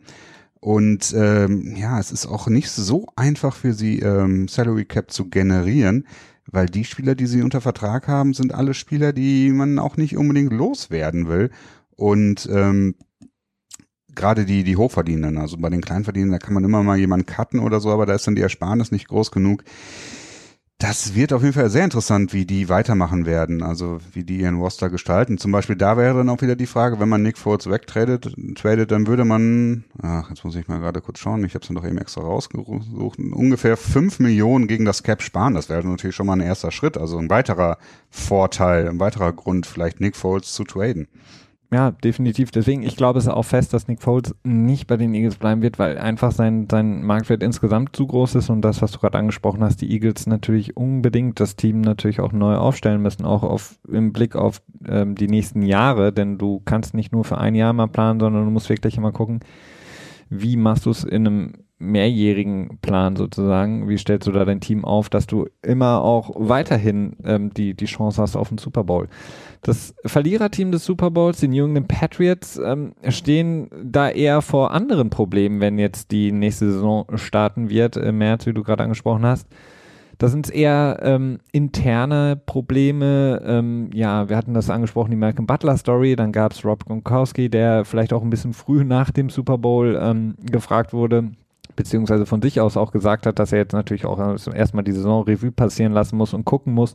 Und ähm, ja, es ist auch nicht so einfach für sie, ähm, Salary Cap zu generieren, weil die Spieler, die sie unter Vertrag haben, sind alle Spieler, die man auch nicht unbedingt loswerden will. Und ähm, gerade die, die Hochverdienenden, also bei den Kleinverdienenden, da kann man immer mal jemanden cutten oder so, aber da ist dann die Ersparnis nicht groß genug. Das wird auf jeden Fall sehr interessant, wie die weitermachen werden, also wie die ihren Roster gestalten. Zum Beispiel da wäre dann auch wieder die Frage, wenn man Nick Foles wegtradet, tradet, dann würde man, ach, jetzt muss ich mal gerade kurz schauen, ich habe es noch eben extra rausgesucht, ungefähr fünf Millionen gegen das Cap sparen. Das wäre natürlich schon mal ein erster Schritt, also ein weiterer Vorteil, ein weiterer Grund, vielleicht Nick Foles zu traden. Ja, definitiv. Deswegen, ich glaube es auch fest, dass Nick Foles nicht bei den Eagles bleiben wird, weil einfach sein, sein Marktwert insgesamt zu groß ist und das, was du gerade angesprochen hast, die Eagles natürlich unbedingt das Team natürlich auch neu aufstellen müssen, auch auf, im Blick auf ähm, die nächsten Jahre, denn du kannst nicht nur für ein Jahr mal planen, sondern du musst wirklich immer gucken, wie machst du es in einem mehrjährigen Plan sozusagen? Wie stellst du da dein Team auf, dass du immer auch weiterhin ähm, die, die Chance hast auf den Super Bowl? Das Verliererteam des Super Bowls, die New England Patriots, ähm, stehen da eher vor anderen Problemen, wenn jetzt die nächste Saison starten wird, im März, wie du gerade angesprochen hast. Da sind es eher ähm, interne Probleme. Ähm, ja, wir hatten das angesprochen, die Malcolm Butler Story. Dann gab es Rob Gronkowski, der vielleicht auch ein bisschen früh nach dem Super Bowl ähm, gefragt wurde, beziehungsweise von sich aus auch gesagt hat, dass er jetzt natürlich auch erstmal die Saison Revue passieren lassen muss und gucken muss,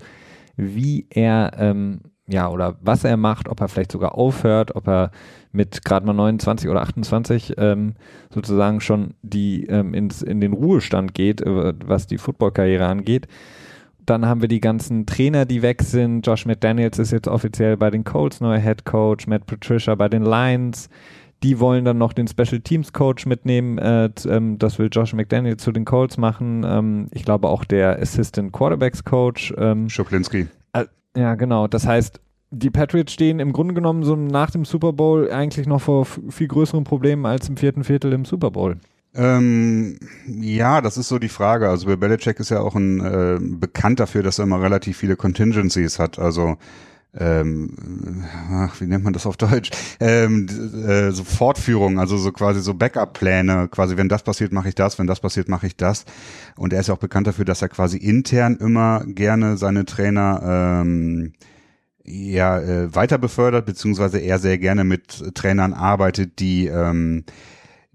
wie er ähm, ja, oder was er macht, ob er vielleicht sogar aufhört, ob er mit gerade mal 29 oder 28 ähm, sozusagen schon die ähm, ins, in den Ruhestand geht, äh, was die Footballkarriere angeht. Dann haben wir die ganzen Trainer, die weg sind. Josh McDaniels ist jetzt offiziell bei den Colts neuer Head Coach, Matt Patricia bei den Lions. Die wollen dann noch den Special Teams Coach mitnehmen. Äh, ähm, das will Josh McDaniels zu den Colts machen. Ähm, ich glaube auch der Assistant Quarterbacks Coach. Ähm, Schuplinski. Äh, ja, genau. Das heißt, die Patriots stehen im Grunde genommen so nach dem Super Bowl eigentlich noch vor viel größeren Problemen als im vierten Viertel im Super Bowl. Ähm, ja, das ist so die Frage. Also Bill Belichick ist ja auch ein äh, bekannt dafür, dass er immer relativ viele Contingencies hat. Also ähm, ach, wie nennt man das auf Deutsch? Ähm, äh, so Fortführung, also so quasi so Backup-Pläne, quasi wenn das passiert, mache ich das, wenn das passiert, mache ich das. Und er ist ja auch bekannt dafür, dass er quasi intern immer gerne seine Trainer ähm, ja äh, weiter befördert, beziehungsweise er sehr gerne mit Trainern arbeitet, die ähm,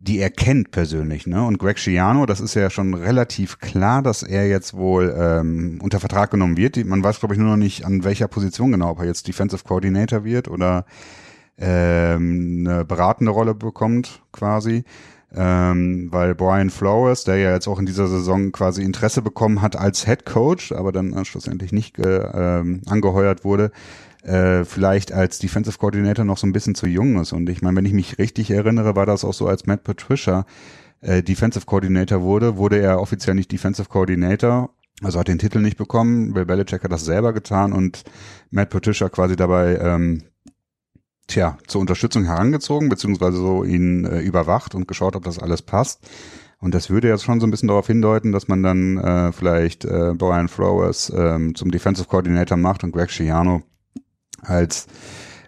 die er kennt persönlich, ne? Und Greg Schiano, das ist ja schon relativ klar, dass er jetzt wohl ähm, unter Vertrag genommen wird. Man weiß, glaube ich, nur noch nicht, an welcher Position genau, ob er jetzt Defensive Coordinator wird oder ähm, eine beratende Rolle bekommt, quasi. Ähm, weil Brian Flores, der ja jetzt auch in dieser Saison quasi Interesse bekommen hat als Head Coach, aber dann schlussendlich nicht äh, ähm, angeheuert wurde, äh, vielleicht als Defensive Coordinator noch so ein bisschen zu jung ist. Und ich meine, wenn ich mich richtig erinnere, war das auch so, als Matt Patricia äh, Defensive Coordinator wurde, wurde er offiziell nicht Defensive Coordinator, also hat den Titel nicht bekommen. Bill Belichick hat das selber getan und Matt Patricia quasi dabei ähm, tja, zur Unterstützung herangezogen, beziehungsweise so ihn äh, überwacht und geschaut, ob das alles passt. Und das würde jetzt schon so ein bisschen darauf hindeuten, dass man dann äh, vielleicht äh, Brian Flowers ähm, zum Defensive Coordinator macht und Greg Schiano als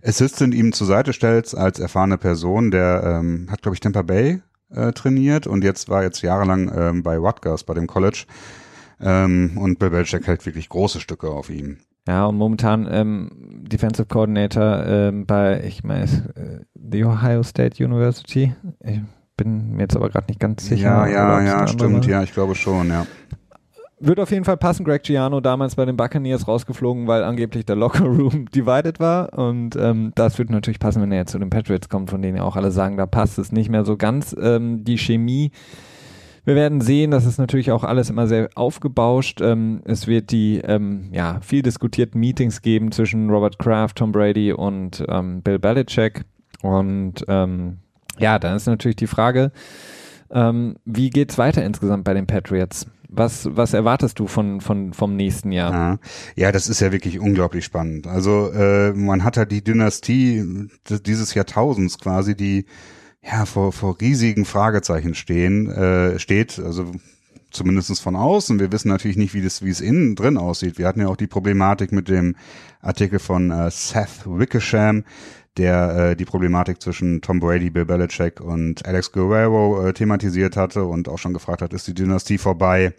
Assistant ihm zur Seite stellt, als erfahrene Person, der ähm, hat, glaube ich, Tampa Bay äh, trainiert und jetzt war jetzt jahrelang ähm, bei Rutgers, bei dem College. Ähm, und Bill Belichick hält wirklich große Stücke auf ihm. Ja, und momentan ähm, Defensive Coordinator ähm, bei, ich meine, äh, The Ohio State University. Ich bin mir jetzt aber gerade nicht ganz sicher. Ja, ja, ja, stimmt, ja, ich glaube schon, ja. Wird auf jeden Fall passen. Greg Giano damals bei den Buccaneers rausgeflogen, weil angeblich der Locker Room divided war. Und ähm, das wird natürlich passen, wenn er jetzt zu den Patriots kommt, von denen ja auch alle sagen, da passt es nicht mehr so ganz. Ähm, die Chemie wir werden sehen, das ist natürlich auch alles immer sehr aufgebauscht. Ähm, es wird die ähm, ja, viel diskutierten Meetings geben zwischen Robert Kraft, Tom Brady und ähm, Bill Belichick. Und ähm, ja, dann ist natürlich die Frage, ähm, wie es weiter insgesamt bei den Patriots? Was, was erwartest du von, von, vom nächsten Jahr? Ja, ja das ist ja wirklich unglaublich spannend. Also äh, man hat ja die Dynastie dieses Jahrtausends quasi, die ja, vor, vor riesigen Fragezeichen stehen, äh, steht, also zumindestens von außen. Wir wissen natürlich nicht, wie das, wie es innen drin aussieht. Wir hatten ja auch die Problematik mit dem Artikel von äh, Seth Wickersham, der äh, die Problematik zwischen Tom Brady, Bill Belichick und Alex Guerrero äh, thematisiert hatte und auch schon gefragt hat, ist die Dynastie vorbei?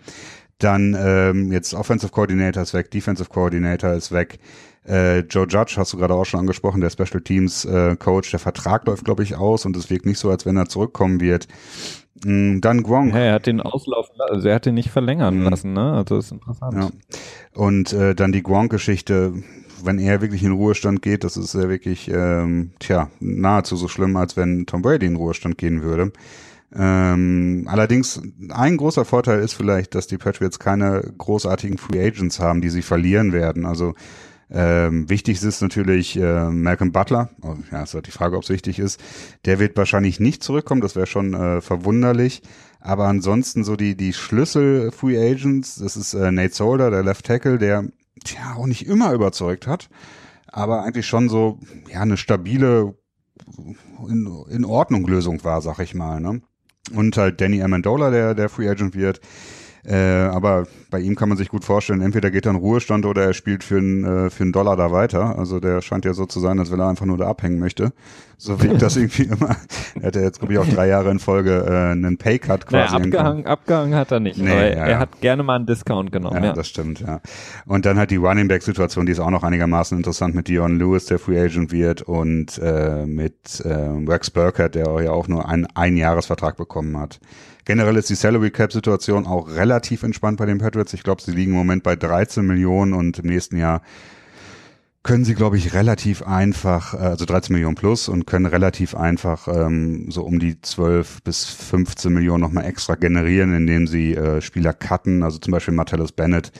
Dann ähm, jetzt Offensive Coordinator ist weg, Defensive Coordinator ist weg. Äh, Joe Judge hast du gerade auch schon angesprochen, der Special Teams äh, Coach. Der Vertrag läuft, glaube ich, aus und es wirkt nicht so, als wenn er zurückkommen wird. Mm, dann Gronk. Ja, er hat den auslaufen also er hat den nicht verlängern mhm. lassen, ne? Also das ist interessant. Ja. Und äh, dann die Gronk-Geschichte, wenn er wirklich in Ruhestand geht, das ist ja wirklich, ähm, tja, nahezu so schlimm, als wenn Tom Brady in Ruhestand gehen würde. Ähm, allerdings, ein großer Vorteil ist vielleicht, dass die Patriots keine großartigen Free Agents haben, die sie verlieren werden. Also ähm, wichtig ist natürlich äh, Malcolm Butler. Oh, ja, ist halt die Frage, ob es wichtig ist. Der wird wahrscheinlich nicht zurückkommen, das wäre schon äh, verwunderlich. Aber ansonsten so die, die Schlüssel-Free Agents, das ist äh, Nate Solder, der Left Tackle, der tja, auch nicht immer überzeugt hat, aber eigentlich schon so ja eine stabile, in, in Ordnung Lösung war, sag ich mal. Ne? Und halt Danny Amendola, der, der Free Agent wird. Äh, aber bei ihm kann man sich gut vorstellen, entweder geht er in Ruhestand oder er spielt für einen, äh, für einen Dollar da weiter. Also der scheint ja so zu sein, als wenn er einfach nur da abhängen möchte. So wirkt das irgendwie immer. Er hat ja jetzt, glaube ich, auch drei Jahre in Folge äh, einen Paycut quasi. Naja, abgehangen, abgehangen hat er nicht. Nee, aber ja, er hat gerne mal einen Discount genommen. Ja, ja, das stimmt, ja. Und dann hat die Running Back-Situation, die ist auch noch einigermaßen interessant mit Dion Lewis, der Free Agent wird, und äh, mit äh, Rex Burkett, der ja auch nur einen Einjahresvertrag bekommen hat. Generell ist die Salary Cap Situation auch relativ entspannt bei den Patriots. Ich glaube, sie liegen im Moment bei 13 Millionen und im nächsten Jahr können sie, glaube ich, relativ einfach, äh, also 13 Millionen plus und können relativ einfach ähm, so um die 12 bis 15 Millionen nochmal extra generieren, indem sie äh, Spieler cutten, also zum Beispiel Martellus Bennett,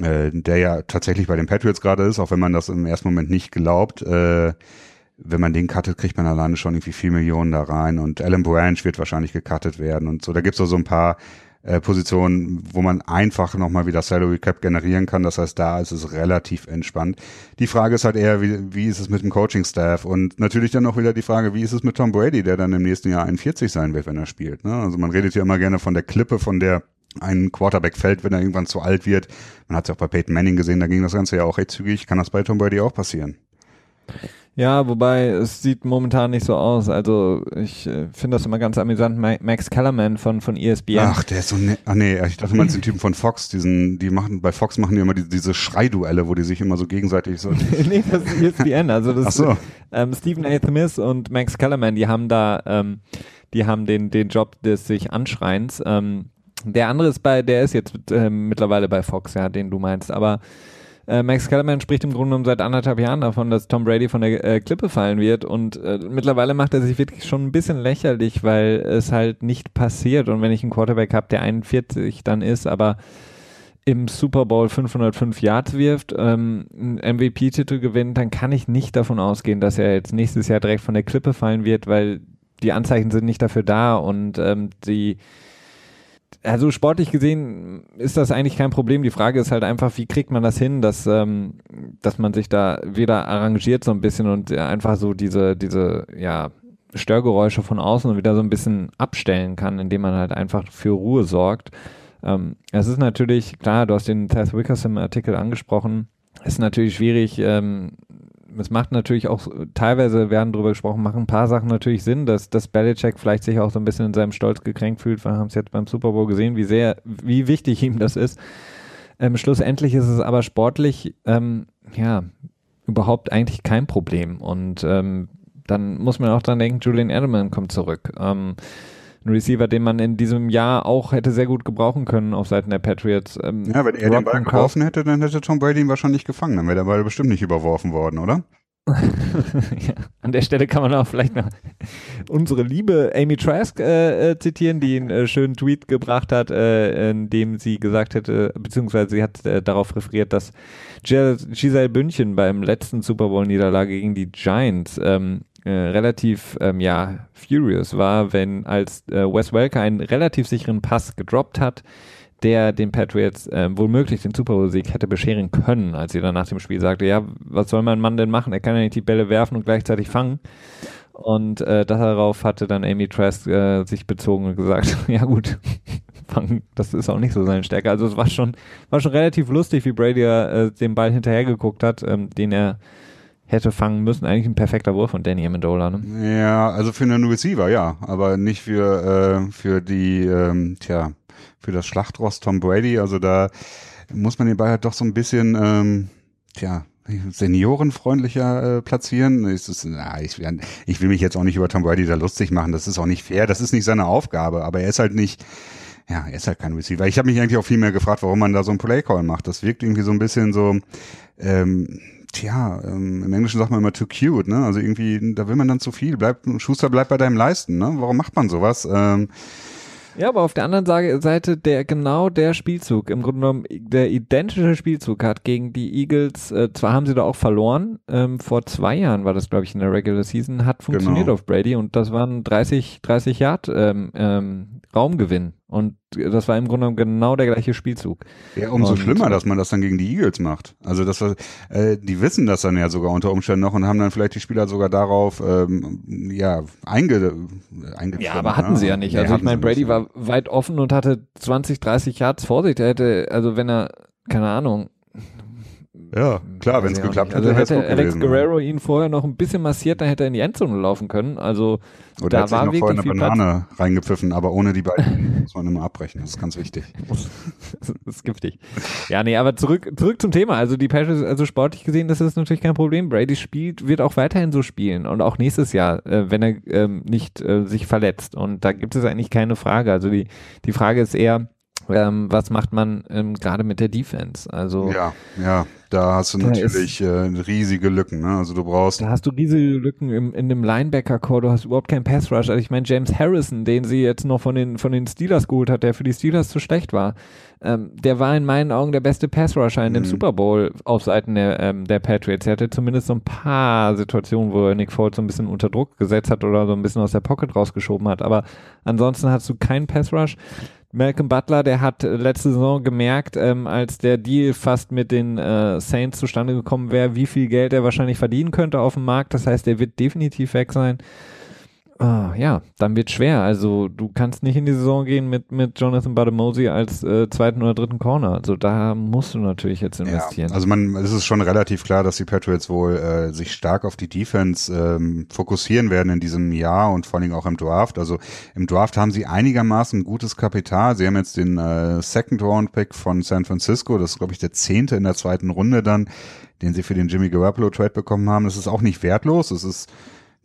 äh, der ja tatsächlich bei den Patriots gerade ist, auch wenn man das im ersten Moment nicht glaubt. Äh, wenn man den cuttet, kriegt man alleine schon irgendwie vier Millionen da rein und Alan Branch wird wahrscheinlich gecuttet werden und so. Da gibt's auch so ein paar äh, Positionen, wo man einfach nochmal wieder Salary Cap generieren kann. Das heißt, da ist es relativ entspannt. Die Frage ist halt eher, wie, wie ist es mit dem Coaching-Staff? Und natürlich dann auch wieder die Frage, wie ist es mit Tom Brady, der dann im nächsten Jahr 41 sein wird, wenn er spielt. Ne? Also man redet ja immer gerne von der Klippe, von der ein Quarterback fällt, wenn er irgendwann zu alt wird. Man hat es ja auch bei Peyton Manning gesehen, da ging das Ganze ja auch recht zügig. Kann das bei Tom Brady auch passieren? Ja, wobei es sieht momentan nicht so aus. Also ich äh, finde das immer ganz amüsant. Max Kellerman von von ESPN. Ach, der ist so ne Ach nee, ich dachte mal den Typen von Fox, diesen die machen bei Fox machen die immer die, diese Schreiduelle, wo die sich immer so gegenseitig so Nee, das ist ESPN, also das Ach so. ähm, Stephen A. Smith und Max Kellerman, die haben da ähm, die haben den den Job des sich Anschreins. Ähm, der andere ist bei der ist jetzt äh, mittlerweile bei Fox, ja, den du meinst, aber äh, Max Kellerman spricht im Grunde genommen seit anderthalb Jahren davon, dass Tom Brady von der äh, Klippe fallen wird und äh, mittlerweile macht er sich wirklich schon ein bisschen lächerlich, weil es halt nicht passiert. Und wenn ich einen Quarterback habe, der 41 dann ist, aber im Super Bowl 505 Yards wirft, ähm, einen MVP-Titel gewinnt, dann kann ich nicht davon ausgehen, dass er jetzt nächstes Jahr direkt von der Klippe fallen wird, weil die Anzeichen sind nicht dafür da und ähm, die also sportlich gesehen ist das eigentlich kein Problem. Die Frage ist halt einfach, wie kriegt man das hin, dass, ähm, dass man sich da wieder arrangiert so ein bisschen und einfach so diese, diese, ja, Störgeräusche von außen wieder so ein bisschen abstellen kann, indem man halt einfach für Ruhe sorgt. Ähm, es ist natürlich, klar, du hast den Seth Wickerson Artikel angesprochen, es ist natürlich schwierig, ähm, es macht natürlich auch, teilweise werden darüber gesprochen, machen ein paar Sachen natürlich Sinn, dass, dass Belichick vielleicht sich auch so ein bisschen in seinem Stolz gekränkt fühlt. Wir haben es jetzt beim Super Bowl gesehen, wie sehr, wie wichtig ihm das ist. Ähm, schlussendlich ist es aber sportlich, ähm, ja, überhaupt eigentlich kein Problem. Und ähm, dann muss man auch dran denken, Julian Edelman kommt zurück. Ähm, ein Receiver, den man in diesem Jahr auch hätte sehr gut gebrauchen können auf Seiten der Patriots. Ähm, ja, wenn er den Ball geworfen hätte, dann hätte Tom Brady ihn wahrscheinlich gefangen. Dann wäre der Ball bestimmt nicht überworfen worden, oder? ja, an der Stelle kann man auch vielleicht noch unsere liebe Amy Trask äh, äh, zitieren, die einen äh, schönen Tweet gebracht hat, äh, in dem sie gesagt hätte, beziehungsweise sie hat äh, darauf referiert, dass Giselle Bündchen beim letzten Super Bowl-Niederlage gegen die Giants ähm, äh, relativ ähm, ja, furious war, wenn als Wes Welker einen relativ sicheren Pass gedroppt hat, der den Patriots äh, womöglich den Super Bowl-Sieg hätte bescheren können, als sie dann nach dem Spiel sagte, ja, was soll mein Mann denn machen? Er kann ja nicht die Bälle werfen und gleichzeitig fangen. Und äh, darauf hatte dann Amy Trask äh, sich bezogen und gesagt, ja gut, fangen, das ist auch nicht so seine Stärke. Also es war schon, war schon relativ lustig, wie Brady äh, den Ball hinterhergeguckt hat, ähm, den er hätte fangen müssen. Eigentlich ein perfekter Wurf von Danny Amendola. Ne? Ja, also für einen Receiver, ja, aber nicht für, äh, für die, ähm, tja, für das Schlachtross Tom Brady. Also da muss man den Ball halt doch so ein bisschen, ähm, tja, seniorenfreundlicher äh, platzieren. Ist es, na, ich, ich will mich jetzt auch nicht über Tom Brady da lustig machen. Das ist auch nicht fair. Das ist nicht seine Aufgabe. Aber er ist halt nicht, ja, er ist halt kein Receiver. Ich habe mich eigentlich auch viel mehr gefragt, warum man da so einen Playcall macht. Das wirkt irgendwie so ein bisschen so, ähm, tja, ähm, im Englischen sagt man immer too cute, ne? Also irgendwie, da will man dann zu viel. Bleib, Schuster bleibt bei deinem Leisten, ne? Warum macht man sowas? Ähm, ja, aber auf der anderen Seite der genau der Spielzug, im Grunde genommen der identische Spielzug hat gegen die Eagles, äh, zwar haben sie da auch verloren, ähm, vor zwei Jahren war das, glaube ich, in der Regular Season, hat funktioniert genau. auf Brady und das waren 30, 30 Yard ähm, ähm, Raumgewinn. Und das war im Grunde genau der gleiche Spielzug. Ja, umso und, schlimmer, dass man das dann gegen die Eagles macht. Also das war, äh, die wissen das dann ja sogar unter Umständen noch und haben dann vielleicht die Spieler sogar darauf ähm, ja einge, einge Ja, aber hatten ne? sie ja nicht. Also nee, ich meine, Brady war weit offen und hatte 20, 30 Yards vor sich. Der hätte, also wenn er, keine Ahnung, ja, klar, wenn es geklappt hätte. Also hätte Alex gewesen, Guerrero ihn vorher noch ein bisschen massiert, dann hätte er in die Endzone laufen können. Also Oder da war sich noch vorher eine Banane Platz. reingepfiffen, aber ohne die beiden muss man immer abbrechen. Das ist ganz wichtig. das ist giftig. Ja, nee, aber zurück, zurück zum Thema. Also die Patriots, also sportlich gesehen, das ist natürlich kein Problem. Brady spielt, wird auch weiterhin so spielen und auch nächstes Jahr, äh, wenn er ähm, nicht äh, sich verletzt. Und da gibt es eigentlich keine Frage. Also die, die Frage ist eher, ähm, was macht man ähm, gerade mit der Defense? Also ja, ja, da hast du natürlich ist, äh, riesige Lücken. Ne? Also du brauchst. Da hast du riesige Lücken im, in dem Linebacker-Core. Du hast überhaupt keinen Pass Rush. Also ich meine James Harrison, den sie jetzt noch von den von den Steelers geholt hat, der für die Steelers zu schlecht war, ähm, der war in meinen Augen der beste Pass Rusher in dem mhm. Super Bowl auf Seiten der ähm, der Patriots. Er hatte zumindest so ein paar Situationen, wo er Nick Foles so ein bisschen unter Druck gesetzt hat oder so ein bisschen aus der Pocket rausgeschoben hat. Aber ansonsten hast du keinen Pass Rush. Malcolm Butler, der hat äh, letzte Saison gemerkt, ähm, als der Deal fast mit den äh, Saints zustande gekommen wäre, wie viel Geld er wahrscheinlich verdienen könnte auf dem Markt. Das heißt, er wird definitiv weg sein. Ah, ja, dann wird schwer. Also du kannst nicht in die Saison gehen mit, mit Jonathan Bademosi als äh, zweiten oder dritten Corner. Also da musst du natürlich jetzt investieren. Ja, also man, es ist schon relativ klar, dass die Patriots wohl äh, sich stark auf die Defense ähm, fokussieren werden in diesem Jahr und vor allem auch im Draft. Also im Draft haben sie einigermaßen gutes Kapital. Sie haben jetzt den äh, Second Round Pick von San Francisco. Das ist glaube ich der zehnte in der zweiten Runde dann, den sie für den Jimmy Garoppolo Trade bekommen haben. Das ist auch nicht wertlos. Es ist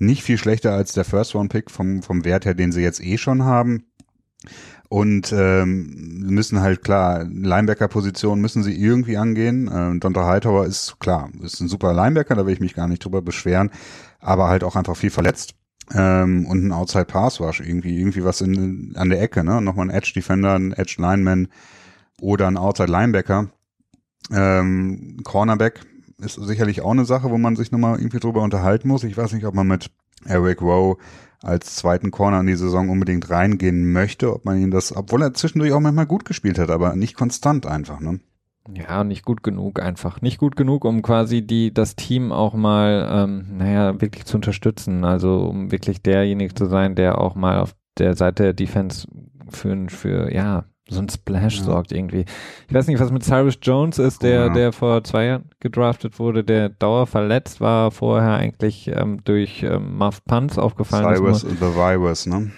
nicht viel schlechter als der First-Round-Pick vom, vom Wert her, den sie jetzt eh schon haben. Und ähm, müssen halt klar, Linebacker-Position müssen sie irgendwie angehen. Ähm, Donta Hightower ist klar, ist ein super Linebacker, da will ich mich gar nicht drüber beschweren, aber halt auch einfach viel verletzt. Ähm, und ein Outside Pass Rush, irgendwie, irgendwie was in, an der Ecke, ne? Nochmal ein Edge Defender, ein Edge Lineman oder ein Outside Linebacker. Ähm, Cornerback ist sicherlich auch eine Sache, wo man sich nochmal irgendwie drüber unterhalten muss. Ich weiß nicht, ob man mit Eric Rowe als zweiten Corner in die Saison unbedingt reingehen möchte, ob man ihn das, obwohl er zwischendurch auch manchmal gut gespielt hat, aber nicht konstant einfach, ne? Ja, nicht gut genug einfach. Nicht gut genug, um quasi die, das Team auch mal, ähm, naja, wirklich zu unterstützen. Also um wirklich derjenige zu sein, der auch mal auf der Seite der Defense für, für ja, so ein Splash ja. sorgt irgendwie. Ich weiß nicht, was mit Cyrus Jones ist, der, ja. der vor zwei Jahren gedraftet wurde, der dauerverletzt war, vorher eigentlich ähm, durch ähm, Muff Punts aufgefallen Cyrus ist. Cyrus the Virus, ne?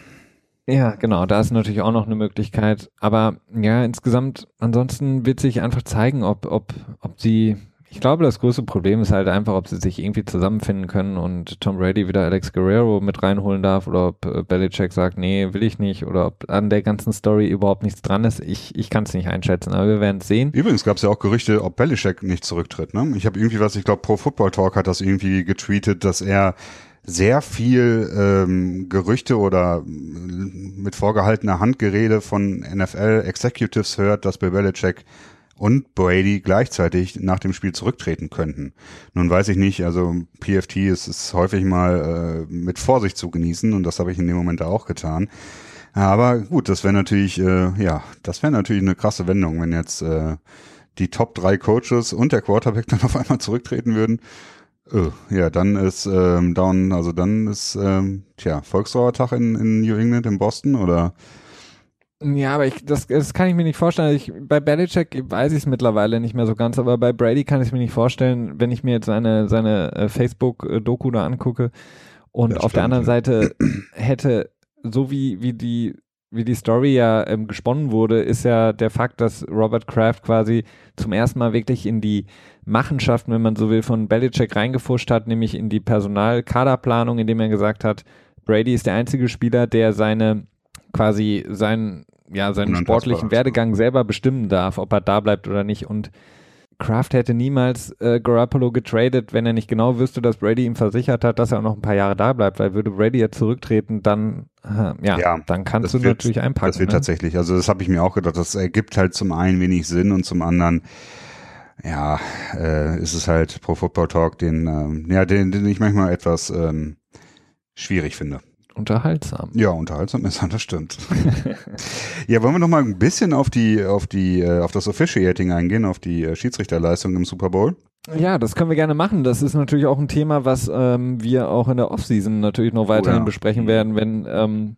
Ja, genau, da ist natürlich auch noch eine Möglichkeit. Aber ja, insgesamt, ansonsten wird sich einfach zeigen, ob, ob, ob sie ich glaube, das größte Problem ist halt einfach, ob sie sich irgendwie zusammenfinden können und Tom Brady wieder Alex Guerrero mit reinholen darf oder ob äh, Belichick sagt, nee, will ich nicht oder ob an der ganzen Story überhaupt nichts dran ist. Ich, ich kann es nicht einschätzen, aber wir werden es sehen. Übrigens gab es ja auch Gerüchte, ob Belichick nicht zurücktritt. Ne? Ich habe irgendwie was, ich glaube, Pro Football Talk hat das irgendwie getweetet, dass er sehr viel ähm, Gerüchte oder mit vorgehaltener Handgerede von NFL Executives hört, dass Bill Belichick und Brady gleichzeitig nach dem Spiel zurücktreten könnten. Nun weiß ich nicht, also PFT ist, ist häufig mal äh, mit Vorsicht zu genießen und das habe ich in dem Moment auch getan. Aber gut, das wäre natürlich, äh, ja, das wäre natürlich eine krasse Wendung, wenn jetzt äh, die Top drei Coaches und der Quarterback dann auf einmal zurücktreten würden. Oh, ja, dann ist ähm, down, also dann ist ähm, tja Volksdauertag in, in New England in Boston oder ja, aber ich, das, das kann ich mir nicht vorstellen. Ich, bei Belichick weiß ich es mittlerweile nicht mehr so ganz, aber bei Brady kann ich es mir nicht vorstellen, wenn ich mir jetzt seine, seine äh, Facebook-Doku da angucke. Und ja, auf stimmt, der anderen ja. Seite hätte, so wie, wie die wie die Story ja ähm, gesponnen wurde, ist ja der Fakt, dass Robert Kraft quasi zum ersten Mal wirklich in die Machenschaften, wenn man so will, von Belichick reingefuscht hat, nämlich in die Personalkaderplanung, indem er gesagt hat, Brady ist der einzige Spieler, der seine quasi seinen ja, seinen sportlichen Werdegang selber bestimmen darf, ob er da bleibt oder nicht. Und Kraft hätte niemals äh, Garoppolo getradet, wenn er nicht genau wüsste, dass Brady ihm versichert hat, dass er auch noch ein paar Jahre da bleibt, weil würde Brady jetzt zurücktreten, dann äh, ja, ja, dann kannst du wird, natürlich einpacken. Das wird ne? tatsächlich, also das habe ich mir auch gedacht, das ergibt halt zum einen wenig Sinn und zum anderen ja, äh, ist es halt Pro Football Talk, den, ähm, ja, den, den ich manchmal etwas ähm, schwierig finde unterhaltsam. Ja, unterhaltsam ist das stimmt. ja, wollen wir noch mal ein bisschen auf die, auf die, äh, auf das Officiating eingehen, auf die äh, Schiedsrichterleistung im Super Bowl? Ja, das können wir gerne machen. Das ist natürlich auch ein Thema, was ähm, wir auch in der Offseason natürlich noch weiterhin oh, ja. besprechen werden, wenn ähm,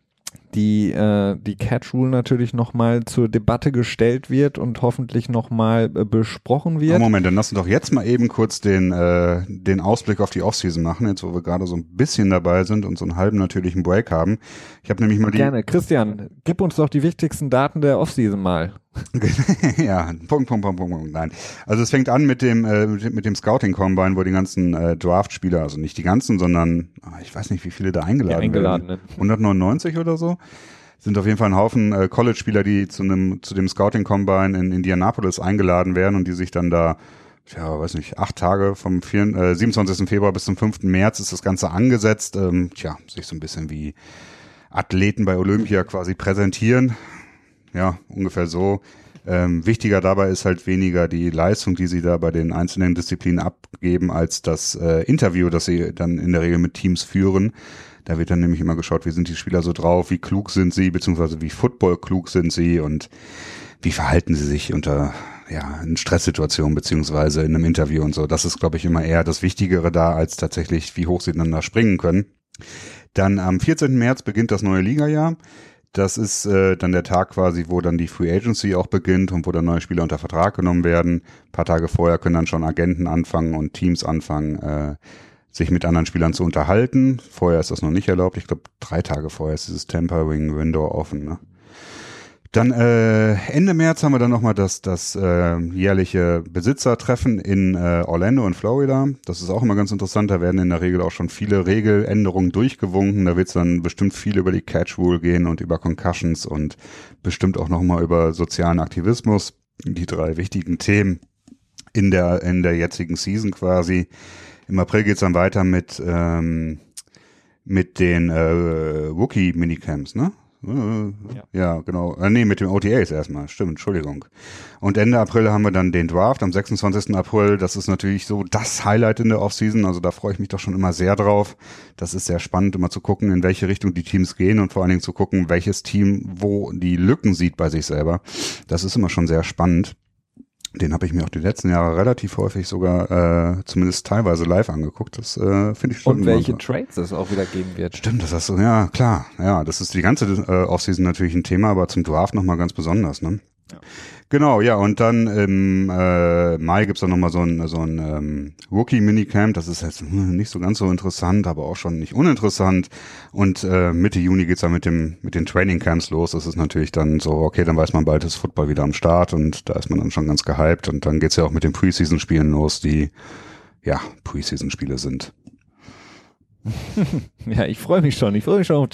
die, äh, die Catch Rule natürlich nochmal zur Debatte gestellt wird und hoffentlich nochmal äh, besprochen wird. Moment, dann lass uns doch jetzt mal eben kurz den, äh, den Ausblick auf die Offseason machen, jetzt wo wir gerade so ein bisschen dabei sind und so einen halben natürlichen Break haben. Ich habe nämlich mal die. Gerne. Christian, gib uns doch die wichtigsten Daten der Offseason mal. ja, Punkt, Punkt, Punkt, Punkt, Nein. Also es fängt an mit dem, äh, mit dem Scouting Combine, wo die ganzen äh, Draft-Spieler, also nicht die ganzen, sondern ah, ich weiß nicht, wie viele da eingeladen, ja, eingeladen werden. Ne? 199 oder so. Sind auf jeden Fall ein Haufen äh, College-Spieler, die zu einem, zu dem Scouting Combine in Indianapolis eingeladen werden und die sich dann da ja, weiß nicht, acht Tage vom 4, äh, 27. Februar bis zum 5. März ist das Ganze angesetzt. Ähm, tja, sich so ein bisschen wie Athleten bei Olympia quasi präsentieren ja, ungefähr so. Ähm, wichtiger dabei ist halt weniger die Leistung, die sie da bei den einzelnen Disziplinen abgeben, als das äh, Interview, das sie dann in der Regel mit Teams führen. Da wird dann nämlich immer geschaut, wie sind die Spieler so drauf, wie klug sind sie, beziehungsweise wie Football klug sind sie und wie verhalten sie sich unter ja, in Stresssituationen beziehungsweise in einem Interview und so. Das ist, glaube ich, immer eher das Wichtigere da, als tatsächlich, wie hoch sie dann da springen können. Dann am 14. März beginnt das neue Ligajahr. Das ist äh, dann der Tag quasi, wo dann die Free Agency auch beginnt und wo dann neue Spieler unter Vertrag genommen werden. Ein paar Tage vorher können dann schon Agenten anfangen und Teams anfangen, äh, sich mit anderen Spielern zu unterhalten. Vorher ist das noch nicht erlaubt. Ich glaube, drei Tage vorher ist dieses Tempering Window offen. Ne? Dann äh, Ende März haben wir dann nochmal das, das äh, jährliche Besitzertreffen in äh, Orlando und Florida. Das ist auch immer ganz interessant. Da werden in der Regel auch schon viele Regeländerungen durchgewunken. Da wird es dann bestimmt viel über die Catch Rule gehen und über Concussions und bestimmt auch nochmal über sozialen Aktivismus. Die drei wichtigen Themen in der, in der jetzigen Season quasi. Im April geht's dann weiter mit, ähm, mit den äh, Wookie-Minicamps, ne? Ja. genau. Äh, nee, mit dem OTAs erstmal. Stimmt, Entschuldigung. Und Ende April haben wir dann den Draft am 26. April. Das ist natürlich so das Highlight in der Offseason. Also da freue ich mich doch schon immer sehr drauf. Das ist sehr spannend, immer zu gucken, in welche Richtung die Teams gehen und vor allen Dingen zu gucken, welches Team wo die Lücken sieht bei sich selber. Das ist immer schon sehr spannend. Den habe ich mir auch die letzten Jahre relativ häufig sogar, äh, zumindest teilweise live angeguckt. Das äh, finde ich schon. Und welche Trades es auch wieder geben wird. Stimmt, das hast du, ja klar. Ja, das ist die ganze äh, Offseason natürlich ein Thema, aber zum Draft nochmal ganz besonders. Ne? Ja. Genau, ja, und dann im äh, Mai gibt's dann nochmal so ein, so ein ähm, Rookie-Minicamp. Das ist jetzt hm, nicht so ganz so interessant, aber auch schon nicht uninteressant. Und äh, Mitte Juni geht's dann mit dem mit den Training-Camps los. Das ist natürlich dann so, okay, dann weiß man bald, ist Football wieder am Start und da ist man dann schon ganz gehypt. Und dann geht's ja auch mit den Preseason-Spielen los, die ja Preseason-Spiele sind. ja, ich freue mich schon. Ich freue mich schon auf,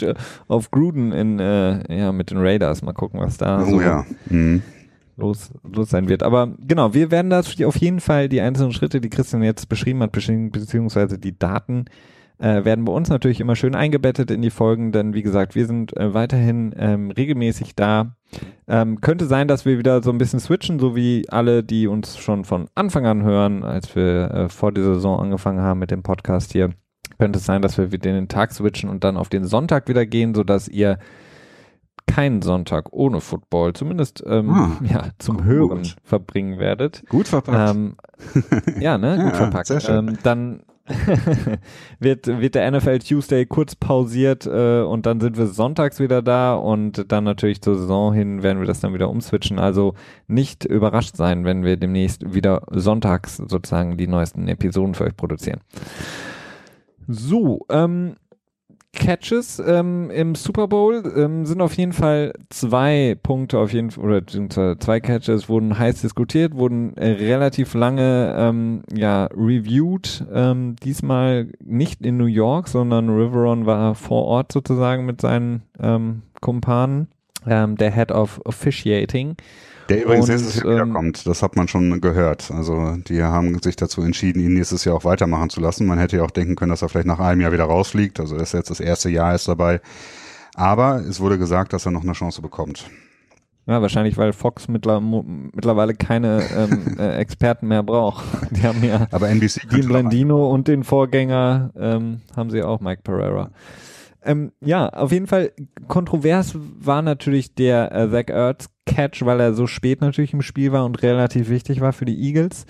auf Gruden in, äh, ja, mit den Raiders. Mal gucken, was da oh, so ja. Mhm los, los sein wird. Aber genau, wir werden das auf jeden Fall die einzelnen Schritte, die Christian jetzt beschrieben hat, beziehungsweise die Daten, äh, werden bei uns natürlich immer schön eingebettet in die Folgen, denn wie gesagt, wir sind äh, weiterhin ähm, regelmäßig da. Ähm, könnte sein, dass wir wieder so ein bisschen switchen, so wie alle, die uns schon von Anfang an hören, als wir äh, vor der Saison angefangen haben mit dem Podcast hier. Könnte es sein, dass wir wieder den Tag switchen und dann auf den Sonntag wieder gehen, sodass ihr keinen Sonntag ohne Football, zumindest ähm, ah, ja, zum gut. Hören verbringen werdet. Gut verpackt. Ähm, ja, ne? Gut ja, verpackt. Sehr schön. Ähm, dann wird, wird der NFL Tuesday kurz pausiert äh, und dann sind wir sonntags wieder da und dann natürlich zur Saison hin werden wir das dann wieder umswitchen. Also nicht überrascht sein, wenn wir demnächst wieder sonntags sozusagen die neuesten Episoden für euch produzieren. So, ähm, Catches ähm, im Super Bowl ähm, sind auf jeden Fall zwei Punkte auf jeden Fall, oder zwei Catches wurden heiß diskutiert, wurden äh, relativ lange ähm, ja reviewed. Ähm, diesmal nicht in New York, sondern Riveron war vor Ort sozusagen mit seinen ähm, Kumpanen, ähm, der Head of Officiating. Der übrigens und, nächstes Jahr ähm, wiederkommt, das hat man schon gehört. Also die haben sich dazu entschieden, ihn nächstes Jahr auch weitermachen zu lassen. Man hätte ja auch denken können, dass er vielleicht nach einem Jahr wieder rausfliegt. Also er ist jetzt das erste Jahr ist dabei. Aber es wurde gesagt, dass er noch eine Chance bekommt. Ja, wahrscheinlich, weil Fox mittlerweile keine ähm, äh, Experten mehr braucht. Die haben ja Aber NBC Dean Blandino und den Vorgänger ähm, haben sie auch, Mike Pereira. Ähm, ja, auf jeden Fall kontrovers war natürlich der äh, Zach Ertz Catch, weil er so spät natürlich im Spiel war und relativ wichtig war für die Eagles.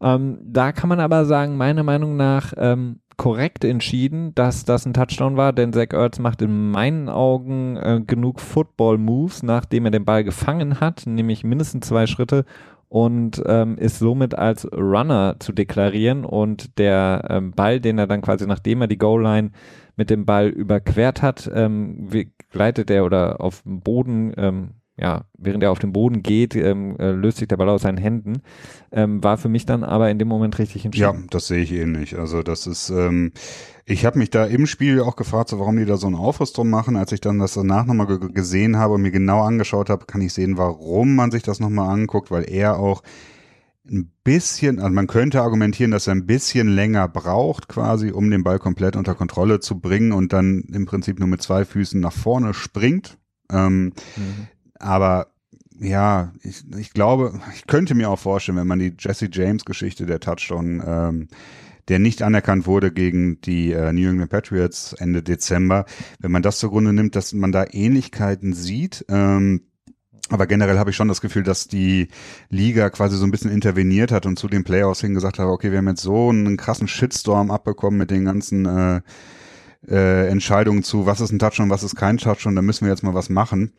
Ähm, da kann man aber sagen, meiner Meinung nach ähm, korrekt entschieden, dass das ein Touchdown war, denn Zach Ertz macht in meinen Augen äh, genug Football-Moves, nachdem er den Ball gefangen hat, nämlich mindestens zwei Schritte und ähm, ist somit als Runner zu deklarieren und der ähm, Ball, den er dann quasi nachdem er die Goal-Line mit dem Ball überquert hat, ähm, gleitet er oder auf dem Boden, ähm, ja, während er auf dem Boden geht, ähm, äh, löst sich der Ball aus seinen Händen. Ähm, war für mich dann aber in dem Moment richtig entschieden. Ja, das sehe ich ähnlich. Also das ist, ähm, ich habe mich da im Spiel auch gefragt, so, warum die da so einen Aufriss drum machen. Als ich dann das danach nochmal gesehen habe und mir genau angeschaut habe, kann ich sehen, warum man sich das nochmal anguckt, weil er auch ein bisschen, also man könnte argumentieren, dass er ein bisschen länger braucht, quasi, um den Ball komplett unter Kontrolle zu bringen und dann im Prinzip nur mit zwei Füßen nach vorne springt. Ähm, mhm. Aber ja, ich, ich glaube, ich könnte mir auch vorstellen, wenn man die Jesse James Geschichte der Touchdown, ähm, der nicht anerkannt wurde gegen die äh, New England Patriots Ende Dezember, wenn man das zugrunde nimmt, dass man da Ähnlichkeiten sieht. Ähm, aber generell habe ich schon das Gefühl, dass die Liga quasi so ein bisschen interveniert hat und zu den Playoffs hin gesagt hat, okay, wir haben jetzt so einen krassen Shitstorm abbekommen mit den ganzen äh, äh, Entscheidungen zu, was ist ein Touchdown, was ist kein Touchdown, da müssen wir jetzt mal was machen.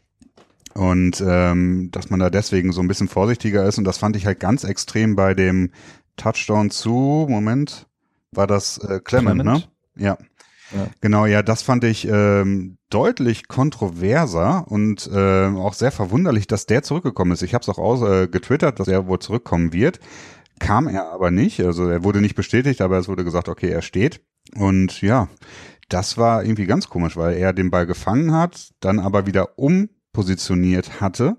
Und ähm, dass man da deswegen so ein bisschen vorsichtiger ist. Und das fand ich halt ganz extrem bei dem Touchdown zu, Moment, war das äh, Clement, Clement? ne? Ja. Genau, ja, das fand ich ähm, deutlich kontroverser und äh, auch sehr verwunderlich, dass der zurückgekommen ist. Ich habe es auch aus, äh, getwittert, dass er wohl zurückkommen wird. Kam er aber nicht. Also er wurde nicht bestätigt, aber es wurde gesagt, okay, er steht. Und ja, das war irgendwie ganz komisch, weil er den Ball gefangen hat, dann aber wieder umpositioniert hatte.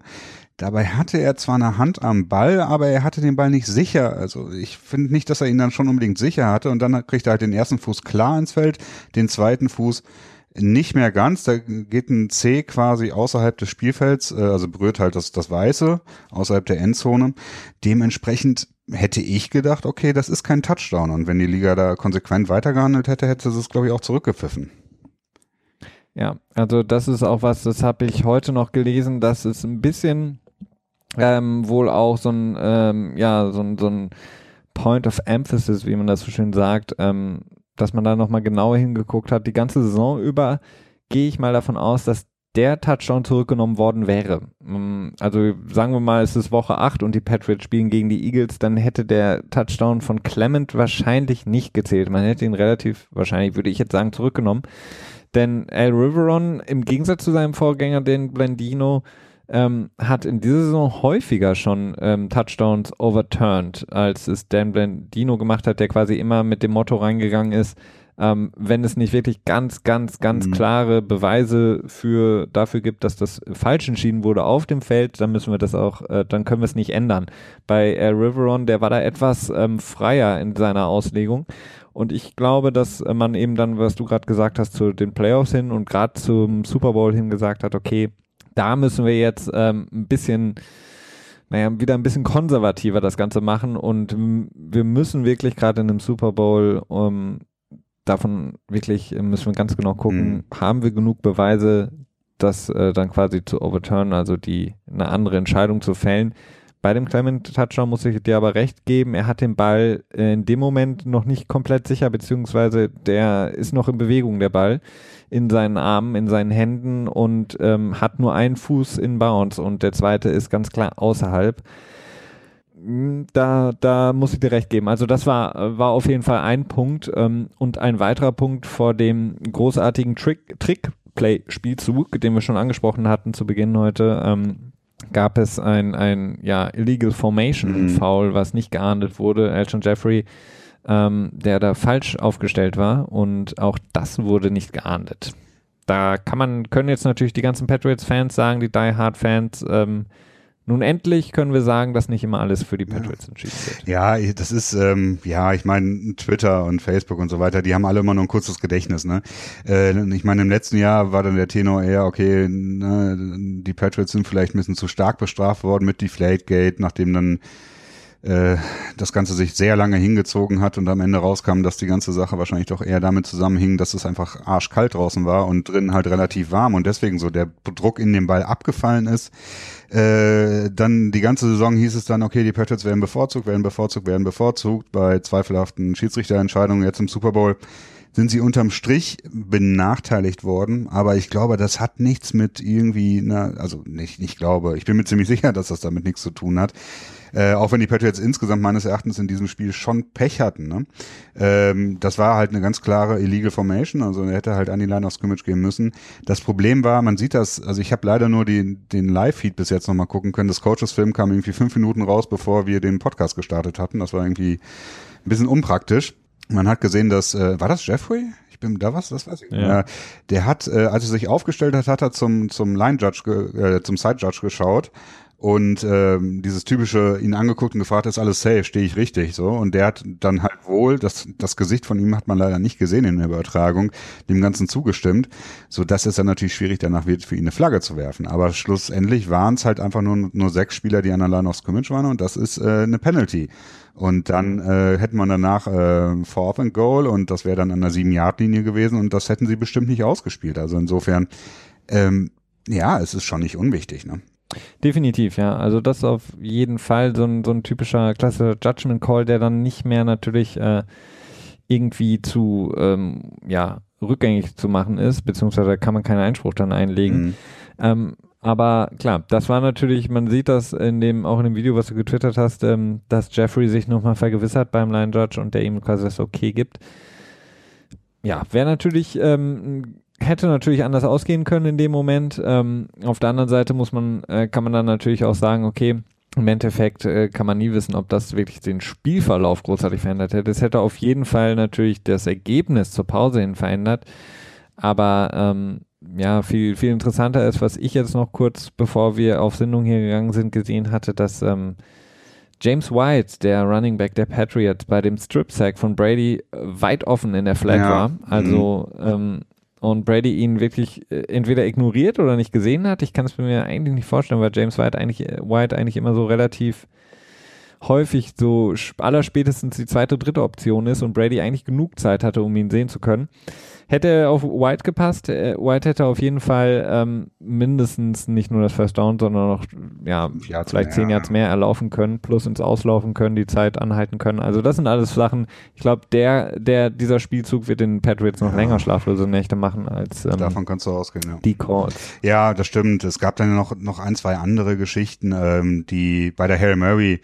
Dabei hatte er zwar eine Hand am Ball, aber er hatte den Ball nicht sicher. Also ich finde nicht, dass er ihn dann schon unbedingt sicher hatte. Und dann kriegt er halt den ersten Fuß klar ins Feld, den zweiten Fuß nicht mehr ganz. Da geht ein C quasi außerhalb des Spielfelds, äh, also berührt halt das, das Weiße außerhalb der Endzone. Dementsprechend hätte ich gedacht, okay, das ist kein Touchdown. Und wenn die Liga da konsequent weitergehandelt hätte, hätte sie es, glaube ich, auch zurückgepfiffen. Ja, also das ist auch was, das habe ich heute noch gelesen, dass es ein bisschen ähm, wohl auch so ein, ähm, ja, so ein, so ein Point of Emphasis, wie man das so schön sagt, ähm, dass man da nochmal genauer hingeguckt hat. Die ganze Saison über gehe ich mal davon aus, dass der Touchdown zurückgenommen worden wäre. Mm, also sagen wir mal, es ist Woche 8 und die Patriots spielen gegen die Eagles, dann hätte der Touchdown von Clement wahrscheinlich nicht gezählt. Man hätte ihn relativ, wahrscheinlich würde ich jetzt sagen, zurückgenommen. Denn Al Riveron, im Gegensatz zu seinem Vorgänger, den Blendino, ähm, hat in dieser Saison häufiger schon ähm, Touchdowns overturned, als es Dan Blendino gemacht hat, der quasi immer mit dem Motto reingegangen ist, ähm, wenn es nicht wirklich ganz, ganz, ganz mhm. klare Beweise für dafür gibt, dass das falsch entschieden wurde auf dem Feld, dann müssen wir das auch, äh, dann können wir es nicht ändern. Bei Air Riveron, der war da etwas ähm, freier in seiner Auslegung. Und ich glaube, dass man eben dann, was du gerade gesagt hast, zu den Playoffs hin und gerade zum Super Bowl hin gesagt hat, okay, da müssen wir jetzt ähm, ein bisschen naja, wieder ein bisschen konservativer das Ganze machen und wir müssen wirklich gerade in einem Super Bowl um, davon wirklich äh, müssen wir ganz genau gucken, mhm. haben wir genug Beweise, das äh, dann quasi zu overturnen, also die eine andere Entscheidung zu fällen. Bei dem Clement Touchdown muss ich dir aber recht geben, er hat den Ball in dem Moment noch nicht komplett sicher, beziehungsweise der ist noch in Bewegung, der Ball, in seinen Armen, in seinen Händen und ähm, hat nur einen Fuß in Bounce und der zweite ist ganz klar außerhalb. Hm, da, da muss ich dir recht geben. Also das war, war auf jeden Fall ein Punkt ähm, und ein weiterer Punkt vor dem großartigen Trick, Trick-Play-Spielzug, den wir schon angesprochen hatten zu Beginn heute, ähm, gab es ein, ein ja, Illegal Formation mhm. Foul, was nicht geahndet wurde. Elton Jeffrey, ähm, der da falsch aufgestellt war und auch das wurde nicht geahndet. Da kann man, können jetzt natürlich die ganzen Patriots-Fans sagen, die Die Hard-Fans, ähm, nun endlich können wir sagen, dass nicht immer alles für die Patriots ja. entschieden wird. Ja, das ist, ähm, ja, ich meine, Twitter und Facebook und so weiter, die haben alle immer nur ein kurzes Gedächtnis, ne? Äh, ich meine, im letzten Jahr war dann der Tenor eher, okay, ne, die Patriots sind vielleicht ein bisschen zu stark bestraft worden mit Deflategate, nachdem dann äh, das Ganze sich sehr lange hingezogen hat und am Ende rauskam, dass die ganze Sache wahrscheinlich doch eher damit zusammenhing, dass es einfach arschkalt draußen war und drin halt relativ warm und deswegen so der Druck in den Ball abgefallen ist. Äh, dann die ganze Saison hieß es dann, okay, die Patriots werden bevorzugt, werden bevorzugt, werden bevorzugt bei zweifelhaften Schiedsrichterentscheidungen jetzt im Super Bowl sind sie unterm Strich benachteiligt worden, aber ich glaube, das hat nichts mit irgendwie, na, also nicht, nicht glaube, ich bin mir ziemlich sicher, dass das damit nichts zu tun hat. Äh, auch wenn die Patriots insgesamt meines Erachtens in diesem Spiel schon Pech hatten. Ne? Ähm, das war halt eine ganz klare Illegal Formation, also er hätte halt an die Line of Scrimmage gehen müssen. Das Problem war, man sieht das, also ich habe leider nur die, den Live-Feed bis jetzt nochmal gucken können. Das Coaches-Film kam irgendwie fünf Minuten raus, bevor wir den Podcast gestartet hatten. Das war irgendwie ein bisschen unpraktisch. Man hat gesehen, dass, äh, war das Jeffrey? Ich bin da was, das weiß ich. Ja. der hat, äh, als er sich aufgestellt hat, hat er zum zum Line Judge, äh, zum Side Judge geschaut und ähm, dieses typische ihn angeguckt und gefragt, ist alles safe, stehe ich richtig so. Und der hat dann halt wohl das das Gesicht von ihm hat man leider nicht gesehen in der Übertragung dem ganzen zugestimmt, so dass es dann natürlich schwierig danach wird für ihn eine Flagge zu werfen, aber schlussendlich waren es halt einfach nur nur sechs Spieler, die an der Line of Scrimmage waren und das ist äh, eine Penalty. Und dann äh, hätte man danach äh, Fourth and Goal und das wäre dann an der sieben Yard Linie gewesen und das hätten sie bestimmt nicht ausgespielt, also insofern ähm, ja, es ist schon nicht unwichtig, ne? Definitiv, ja. Also das ist auf jeden Fall so ein, so ein typischer klassischer Judgment Call, der dann nicht mehr natürlich äh, irgendwie zu ähm, ja, rückgängig zu machen ist, beziehungsweise da kann man keinen Einspruch dann einlegen. Mhm. Ähm, aber klar, das war natürlich, man sieht das in dem, auch in dem Video, was du getwittert hast, ähm, dass Jeffrey sich nochmal vergewissert beim Line Judge und der ihm quasi das Okay gibt. Ja, wäre natürlich ähm, hätte natürlich anders ausgehen können in dem Moment. Ähm, auf der anderen Seite muss man, äh, kann man dann natürlich auch sagen, okay, im Endeffekt äh, kann man nie wissen, ob das wirklich den Spielverlauf großartig verändert hätte. Es hätte auf jeden Fall natürlich das Ergebnis zur Pause hin verändert. Aber ähm, ja, viel, viel interessanter ist, was ich jetzt noch kurz, bevor wir auf Sendung hier gegangen sind, gesehen hatte, dass ähm, James White, der Running Back der Patriots, bei dem Strip Sack von Brady weit offen in der Flag ja. war. Also mhm. ähm, und Brady ihn wirklich äh, entweder ignoriert oder nicht gesehen hat. Ich kann es mir eigentlich nicht vorstellen, weil James White eigentlich, äh, White eigentlich immer so relativ häufig so allerspätestens die zweite, dritte Option ist und Brady eigentlich genug Zeit hatte, um ihn sehen zu können. Hätte auf White gepasst. Äh, White hätte auf jeden Fall ähm, mindestens nicht nur das First Down, sondern noch ja, Yards vielleicht mehr, zehn Yards ja. mehr erlaufen können, plus ins Auslaufen können, die Zeit anhalten können. Also das sind alles Sachen. Ich glaube, der, der, dieser Spielzug wird den Patriots noch länger schlaflose Nächte machen als ähm, Davon kannst du ausgehen, ja. die Calls. Ja, das stimmt. Es gab dann noch, noch ein, zwei andere Geschichten, ähm, die bei der Harry Murray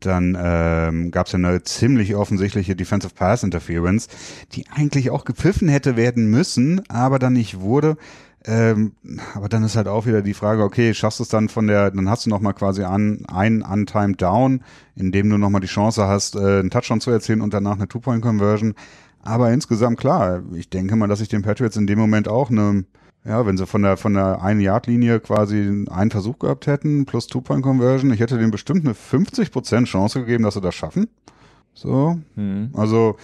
dann ähm, gab es eine ziemlich offensichtliche Defensive Pass Interference, die eigentlich auch gepfiffen hätte werden müssen, aber dann nicht wurde. Ähm, aber dann ist halt auch wieder die Frage, okay, schaffst du es dann von der, dann hast du noch mal quasi an, ein Untimed Down, in dem du noch mal die Chance hast, äh, einen Touchdown zu erzielen und danach eine Two-Point-Conversion. Aber insgesamt klar, ich denke mal, dass ich den Patriots in dem Moment auch eine, ja, wenn sie von der von der einen Yard Linie quasi einen Versuch gehabt hätten plus Two-Point-Conversion, ich hätte denen bestimmt eine 50% Chance gegeben, dass sie das schaffen. So, Hm. also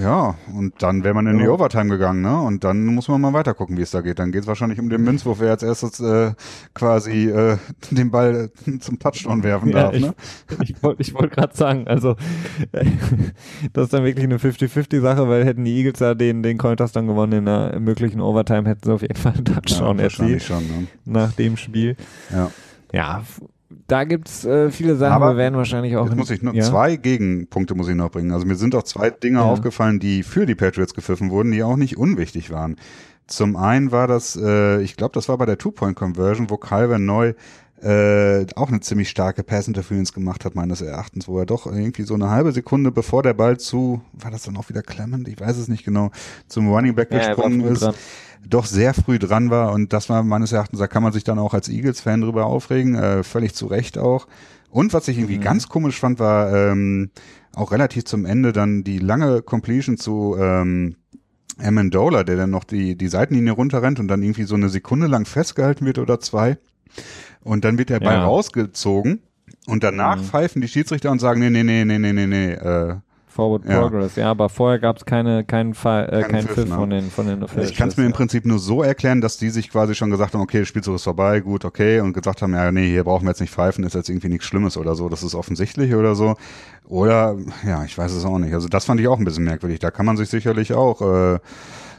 ja, und dann wäre man in die Ja. Overtime gegangen, ne? Und dann muss man mal weiter gucken, wie es da geht. Dann geht es wahrscheinlich um den Münzwurf, wer als erstes äh, quasi äh, den Ball zum Touchdown werfen Ja, darf, ich, ne? ich wollte wollt gerade sagen, also äh, das ist dann wirklich eine 50-50-Sache, weil hätten die Eagles da den, den Cointoss dann gewonnen in einer möglichen Overtime, hätten sie auf jeden Fall einen Touchdown ja, erzielt schon, ne? nach dem Spiel. Ja. Ja, da gibt's äh, viele Sachen, Aber wir werden wahrscheinlich auch Jetzt muss ich noch ja? zwei Gegenpunkte muss ich noch bringen. Also mir sind auch zwei Dinge Ja. aufgefallen, die für die Patriots gepfiffen wurden, die auch nicht unwichtig waren. Zum einen war das, äh, ich glaube, das war bei der Two-Point-Conversion, wo Calvin Neu äh, auch eine ziemlich starke Pass Interference gemacht hat, meines Erachtens, wo er doch irgendwie so eine halbe Sekunde bevor der Ball zu, war das dann auch wieder Clement? Ich weiß es nicht genau, zum Running Back Ja, gesprungen ist dran. doch sehr früh dran war und das war meines Erachtens, da kann man sich dann auch als Eagles-Fan drüber aufregen, äh, völlig zu Recht auch. Und was ich irgendwie Mhm. ganz komisch fand, war ähm, auch relativ zum Ende dann die lange Completion zu ähm, Amendola, der dann noch die, die Seitenlinie runterrennt und dann irgendwie so eine Sekunde lang festgehalten wird oder zwei. Und dann wird der Ball Ja. rausgezogen und danach Mhm. pfeifen die Schiedsrichter und sagen, nee, nee, nee, nee, nee, nee, nee, äh, Forward Ja. Progress, ja, aber vorher gab's keine, keinen Fall, äh, Keinen Pfiff, Pfiff ne? von den, von den Officials. Ich kann es mir im. Prinzip nur so erklären, dass die sich quasi schon gesagt haben, okay, das Spielzug ist vorbei, gut, okay, und gesagt haben, ja, nee, hier brauchen wir jetzt nicht pfeifen, ist jetzt irgendwie nichts Schlimmes oder so, das ist offensichtlich oder so. Oder, ja, ich weiß es auch nicht. Also das fand ich auch ein bisschen merkwürdig. Da kann man sich sicherlich auch äh,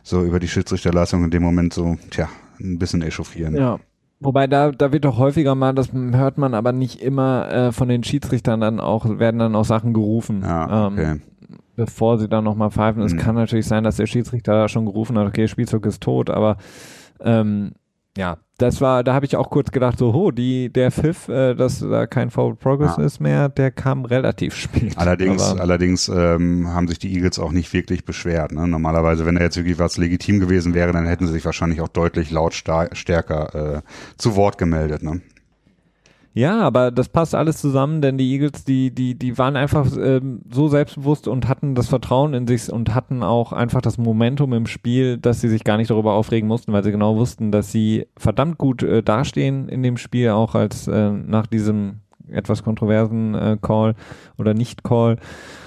so über die Schiedsrichterleistung in dem Moment so, tja, ein bisschen echauffieren. Ja. Wobei da, da wird doch häufiger mal, das hört man aber nicht immer äh, von den Schiedsrichtern dann auch, werden dann auch Sachen gerufen. Ja, ähm, okay. bevor sie dann nochmal pfeifen. Es Mhm. kann natürlich sein, dass der Schiedsrichter da schon gerufen hat, okay, Spielzug ist tot, aber ähm, ja, das war, da habe ich auch kurz gedacht, so, ho, die, der Pfiff, äh, dass da kein Forward Progress Ja. ist mehr, der kam relativ spät. Allerdings, aber, allerdings ähm, haben sich die Eagles auch nicht wirklich beschwert. Ne? Normalerweise, wenn da jetzt wirklich was legitim gewesen wäre, dann hätten sie sich wahrscheinlich auch deutlich laut stärker äh, zu Wort gemeldet. Ne? Ja, aber das passt alles zusammen, denn die Eagles, die, die, die waren einfach ähm, so selbstbewusst und hatten das Vertrauen in sich und hatten auch einfach das Momentum im Spiel, dass sie sich gar nicht darüber aufregen mussten, weil sie genau wussten, dass sie verdammt gut äh, dastehen in dem Spiel, auch als äh, nach diesem etwas kontroversen äh, Call oder Nicht-Call.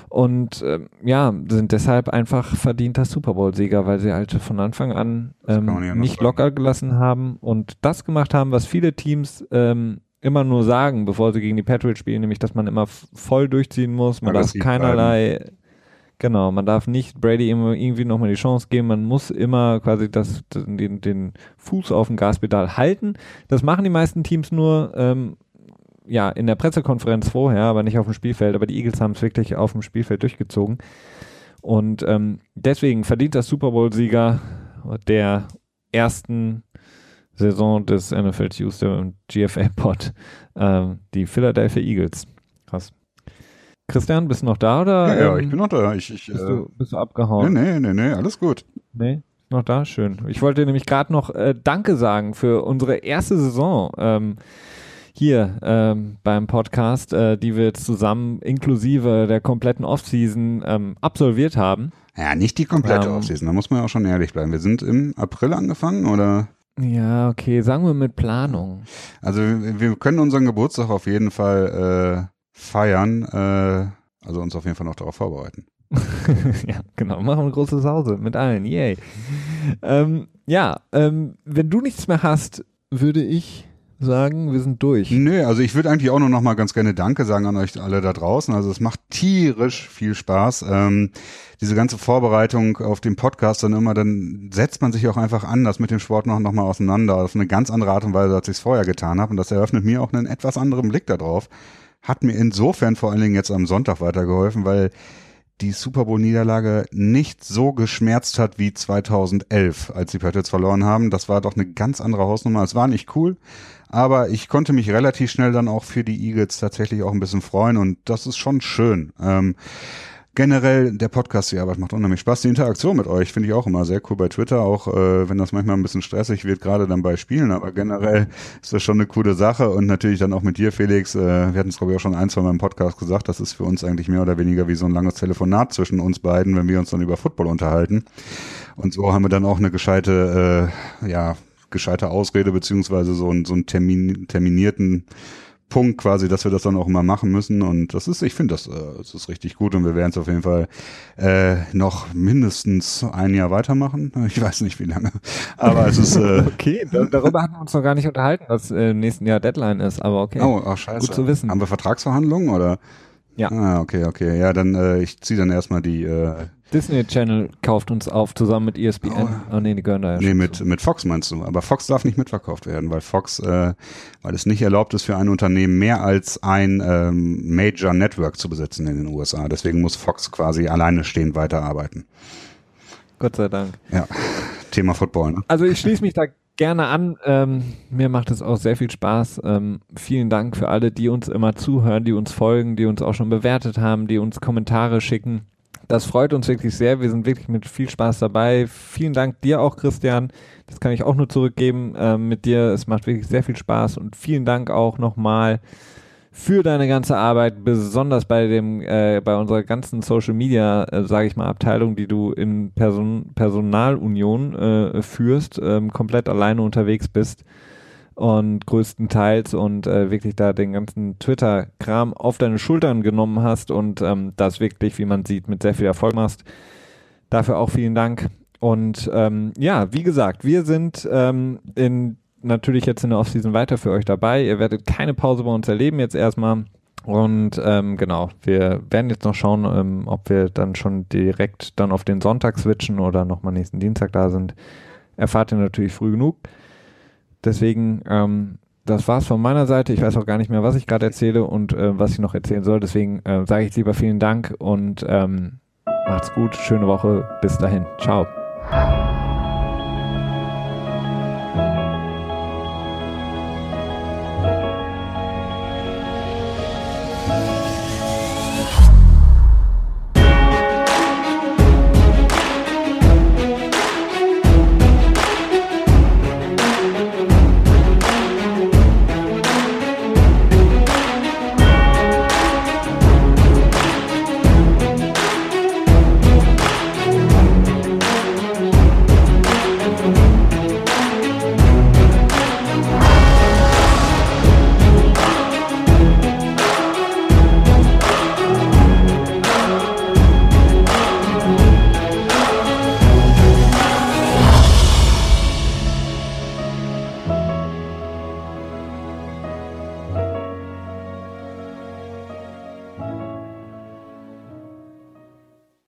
Und ähm, ja, sind deshalb einfach verdienter Super Bowl-Sieger, weil sie halt von Anfang an ähm, nicht locker gelassen haben und das gemacht haben, was viele Teams ähm, immer nur sagen, bevor sie gegen die Patriots spielen, nämlich, dass man immer voll durchziehen muss, man darf Aggressiv keinerlei, genau, man darf nicht Brady immer irgendwie nochmal die Chance geben, man muss immer quasi das, den, den Fuß auf dem Gaspedal halten. Das machen die meisten Teams nur, ähm, ja, in der Pressekonferenz vorher, aber nicht auf dem Spielfeld. Aber die Eagles haben es wirklich auf dem Spielfeld durchgezogen. Und ähm, deswegen verdient das Super Bowl-Sieger der ersten Saison des NFL Tuesday und GFA-Pod ähm, die Philadelphia Eagles. Krass. Christian, bist du noch da oder? Ja, ja, ähm, ich bin noch da. Ich, ich, bist, äh, du, bist du nee, abgehauen? nee, nee, nee, alles gut. Nee, noch da? Schön. Ich wollte nämlich gerade noch äh, Danke sagen für unsere erste Saison ähm, hier ähm, beim Podcast, äh, die wir jetzt zusammen inklusive der kompletten Offseason ähm, absolviert haben. Ja, nicht die komplette Ähm. Offseason, da muss man auch schon ehrlich bleiben. Wir sind im April angefangen, oder? Ja, okay, sagen wir mit Planung. Also wir, können unseren Geburtstag auf jeden Fall äh, feiern, äh, also uns auf jeden Fall noch darauf vorbereiten. ja, genau, machen wir eine große Sause mit allen, yay. ähm, ja, ähm, wenn du nichts mehr hast, würde ich sagen? Wir sind durch. Nee, also ich würde eigentlich auch nur noch mal ganz gerne Danke sagen an euch alle da draußen. Also es macht tierisch viel Spaß. Ähm, diese ganze Vorbereitung auf den Podcast dann immer, dann setzt man sich auch einfach anders mit dem Sport noch, noch mal auseinander auf eine ganz andere Art und Weise, als ich es vorher getan habe. Und das eröffnet mir auch einen etwas anderen Blick darauf. Hat mir insofern vor allen Dingen jetzt am Sonntag weitergeholfen, weil die Super Bowl-Niederlage nicht so geschmerzt hat wie 2011, als die Patriots verloren haben. Das war doch eine ganz andere Hausnummer. Es war nicht cool, aber ich konnte mich relativ schnell dann auch für die Eagles tatsächlich auch ein bisschen freuen und das ist schon schön. Ähm, generell der Podcast, die Arbeit macht unheimlich Spaß. Die Interaktion mit euch finde ich auch immer sehr cool bei Twitter, auch äh, wenn das manchmal ein bisschen stressig wird, gerade dann bei Spielen, aber generell ist das schon eine coole Sache und natürlich dann auch mit dir, Felix. Äh, wir hatten es, glaube ich, auch schon ein, zwei Mal im Podcast gesagt, das ist für uns eigentlich mehr oder weniger wie so ein langes Telefonat zwischen uns beiden, wenn wir uns dann über Football unterhalten. Und so haben wir dann auch eine gescheite, äh, ja, gescheite Ausrede, beziehungsweise so, ein, so einen Termin, terminierten Punkt quasi, dass wir das dann auch immer machen müssen. Und das ist, ich finde, das, äh, das ist richtig gut und wir werden es auf jeden Fall äh, noch mindestens ein Jahr weitermachen. Ich weiß nicht wie lange. Aber es ist. Äh, okay, darüber hatten wir uns noch gar nicht unterhalten, was äh, im nächsten Jahr Deadline ist, aber okay. Oh, ach, scheiße. Gut zu wissen. Haben wir Vertragsverhandlungen oder? Ja. Ah, okay, okay. Ja, dann äh, ich ziehe dann erstmal die äh, Disney Channel kauft uns auf zusammen mit ESPN. Oh, oh nee, die gehören da ja Nee, mit, mit Fox meinst du. Aber Fox darf nicht mitverkauft werden, weil Fox, äh, weil es nicht erlaubt ist für ein Unternehmen mehr als ein ähm, Major Network zu besitzen in den USA. Deswegen muss Fox quasi alleine stehend weiterarbeiten. Gott sei Dank. Ja, Thema Football. Ne? Also ich schließe mich da gerne an. Ähm, mir macht es auch sehr viel Spaß. Ähm, vielen Dank für alle, die uns immer zuhören, die uns folgen, die uns auch schon bewertet haben, die uns Kommentare schicken. Das freut uns wirklich sehr. Wir sind wirklich mit viel Spaß dabei. Vielen Dank dir auch, Christian. Das kann ich auch nur zurückgeben äh, mit dir. Es macht wirklich sehr viel Spaß und vielen Dank auch nochmal für deine ganze Arbeit, besonders bei dem, äh, bei unserer ganzen Social Media, äh, sage ich mal, Abteilung, die du in Person Personalunion äh, führst, ähm, komplett alleine unterwegs bist und größtenteils und äh, wirklich da den ganzen Twitter-Kram auf deine Schultern genommen hast und ähm, das wirklich, wie man sieht, mit sehr viel Erfolg machst. Dafür auch vielen Dank. Und ähm, ja, wie gesagt, wir sind ähm, in, natürlich jetzt in der Offseason weiter für euch dabei. Ihr werdet keine Pause bei uns erleben jetzt erstmal. Und ähm, genau, wir werden jetzt noch schauen, ähm, ob wir dann schon direkt dann auf den Sonntag switchen oder nochmal nächsten Dienstag da sind. Erfahrt ihr natürlich früh genug. Deswegen, ähm, das war's von meiner Seite. Ich weiß auch gar nicht mehr, was ich gerade erzähle und äh, was ich noch erzählen soll. Deswegen äh, sage ich lieber vielen Dank und ähm, macht's gut. Schöne Woche. Bis dahin. Ciao.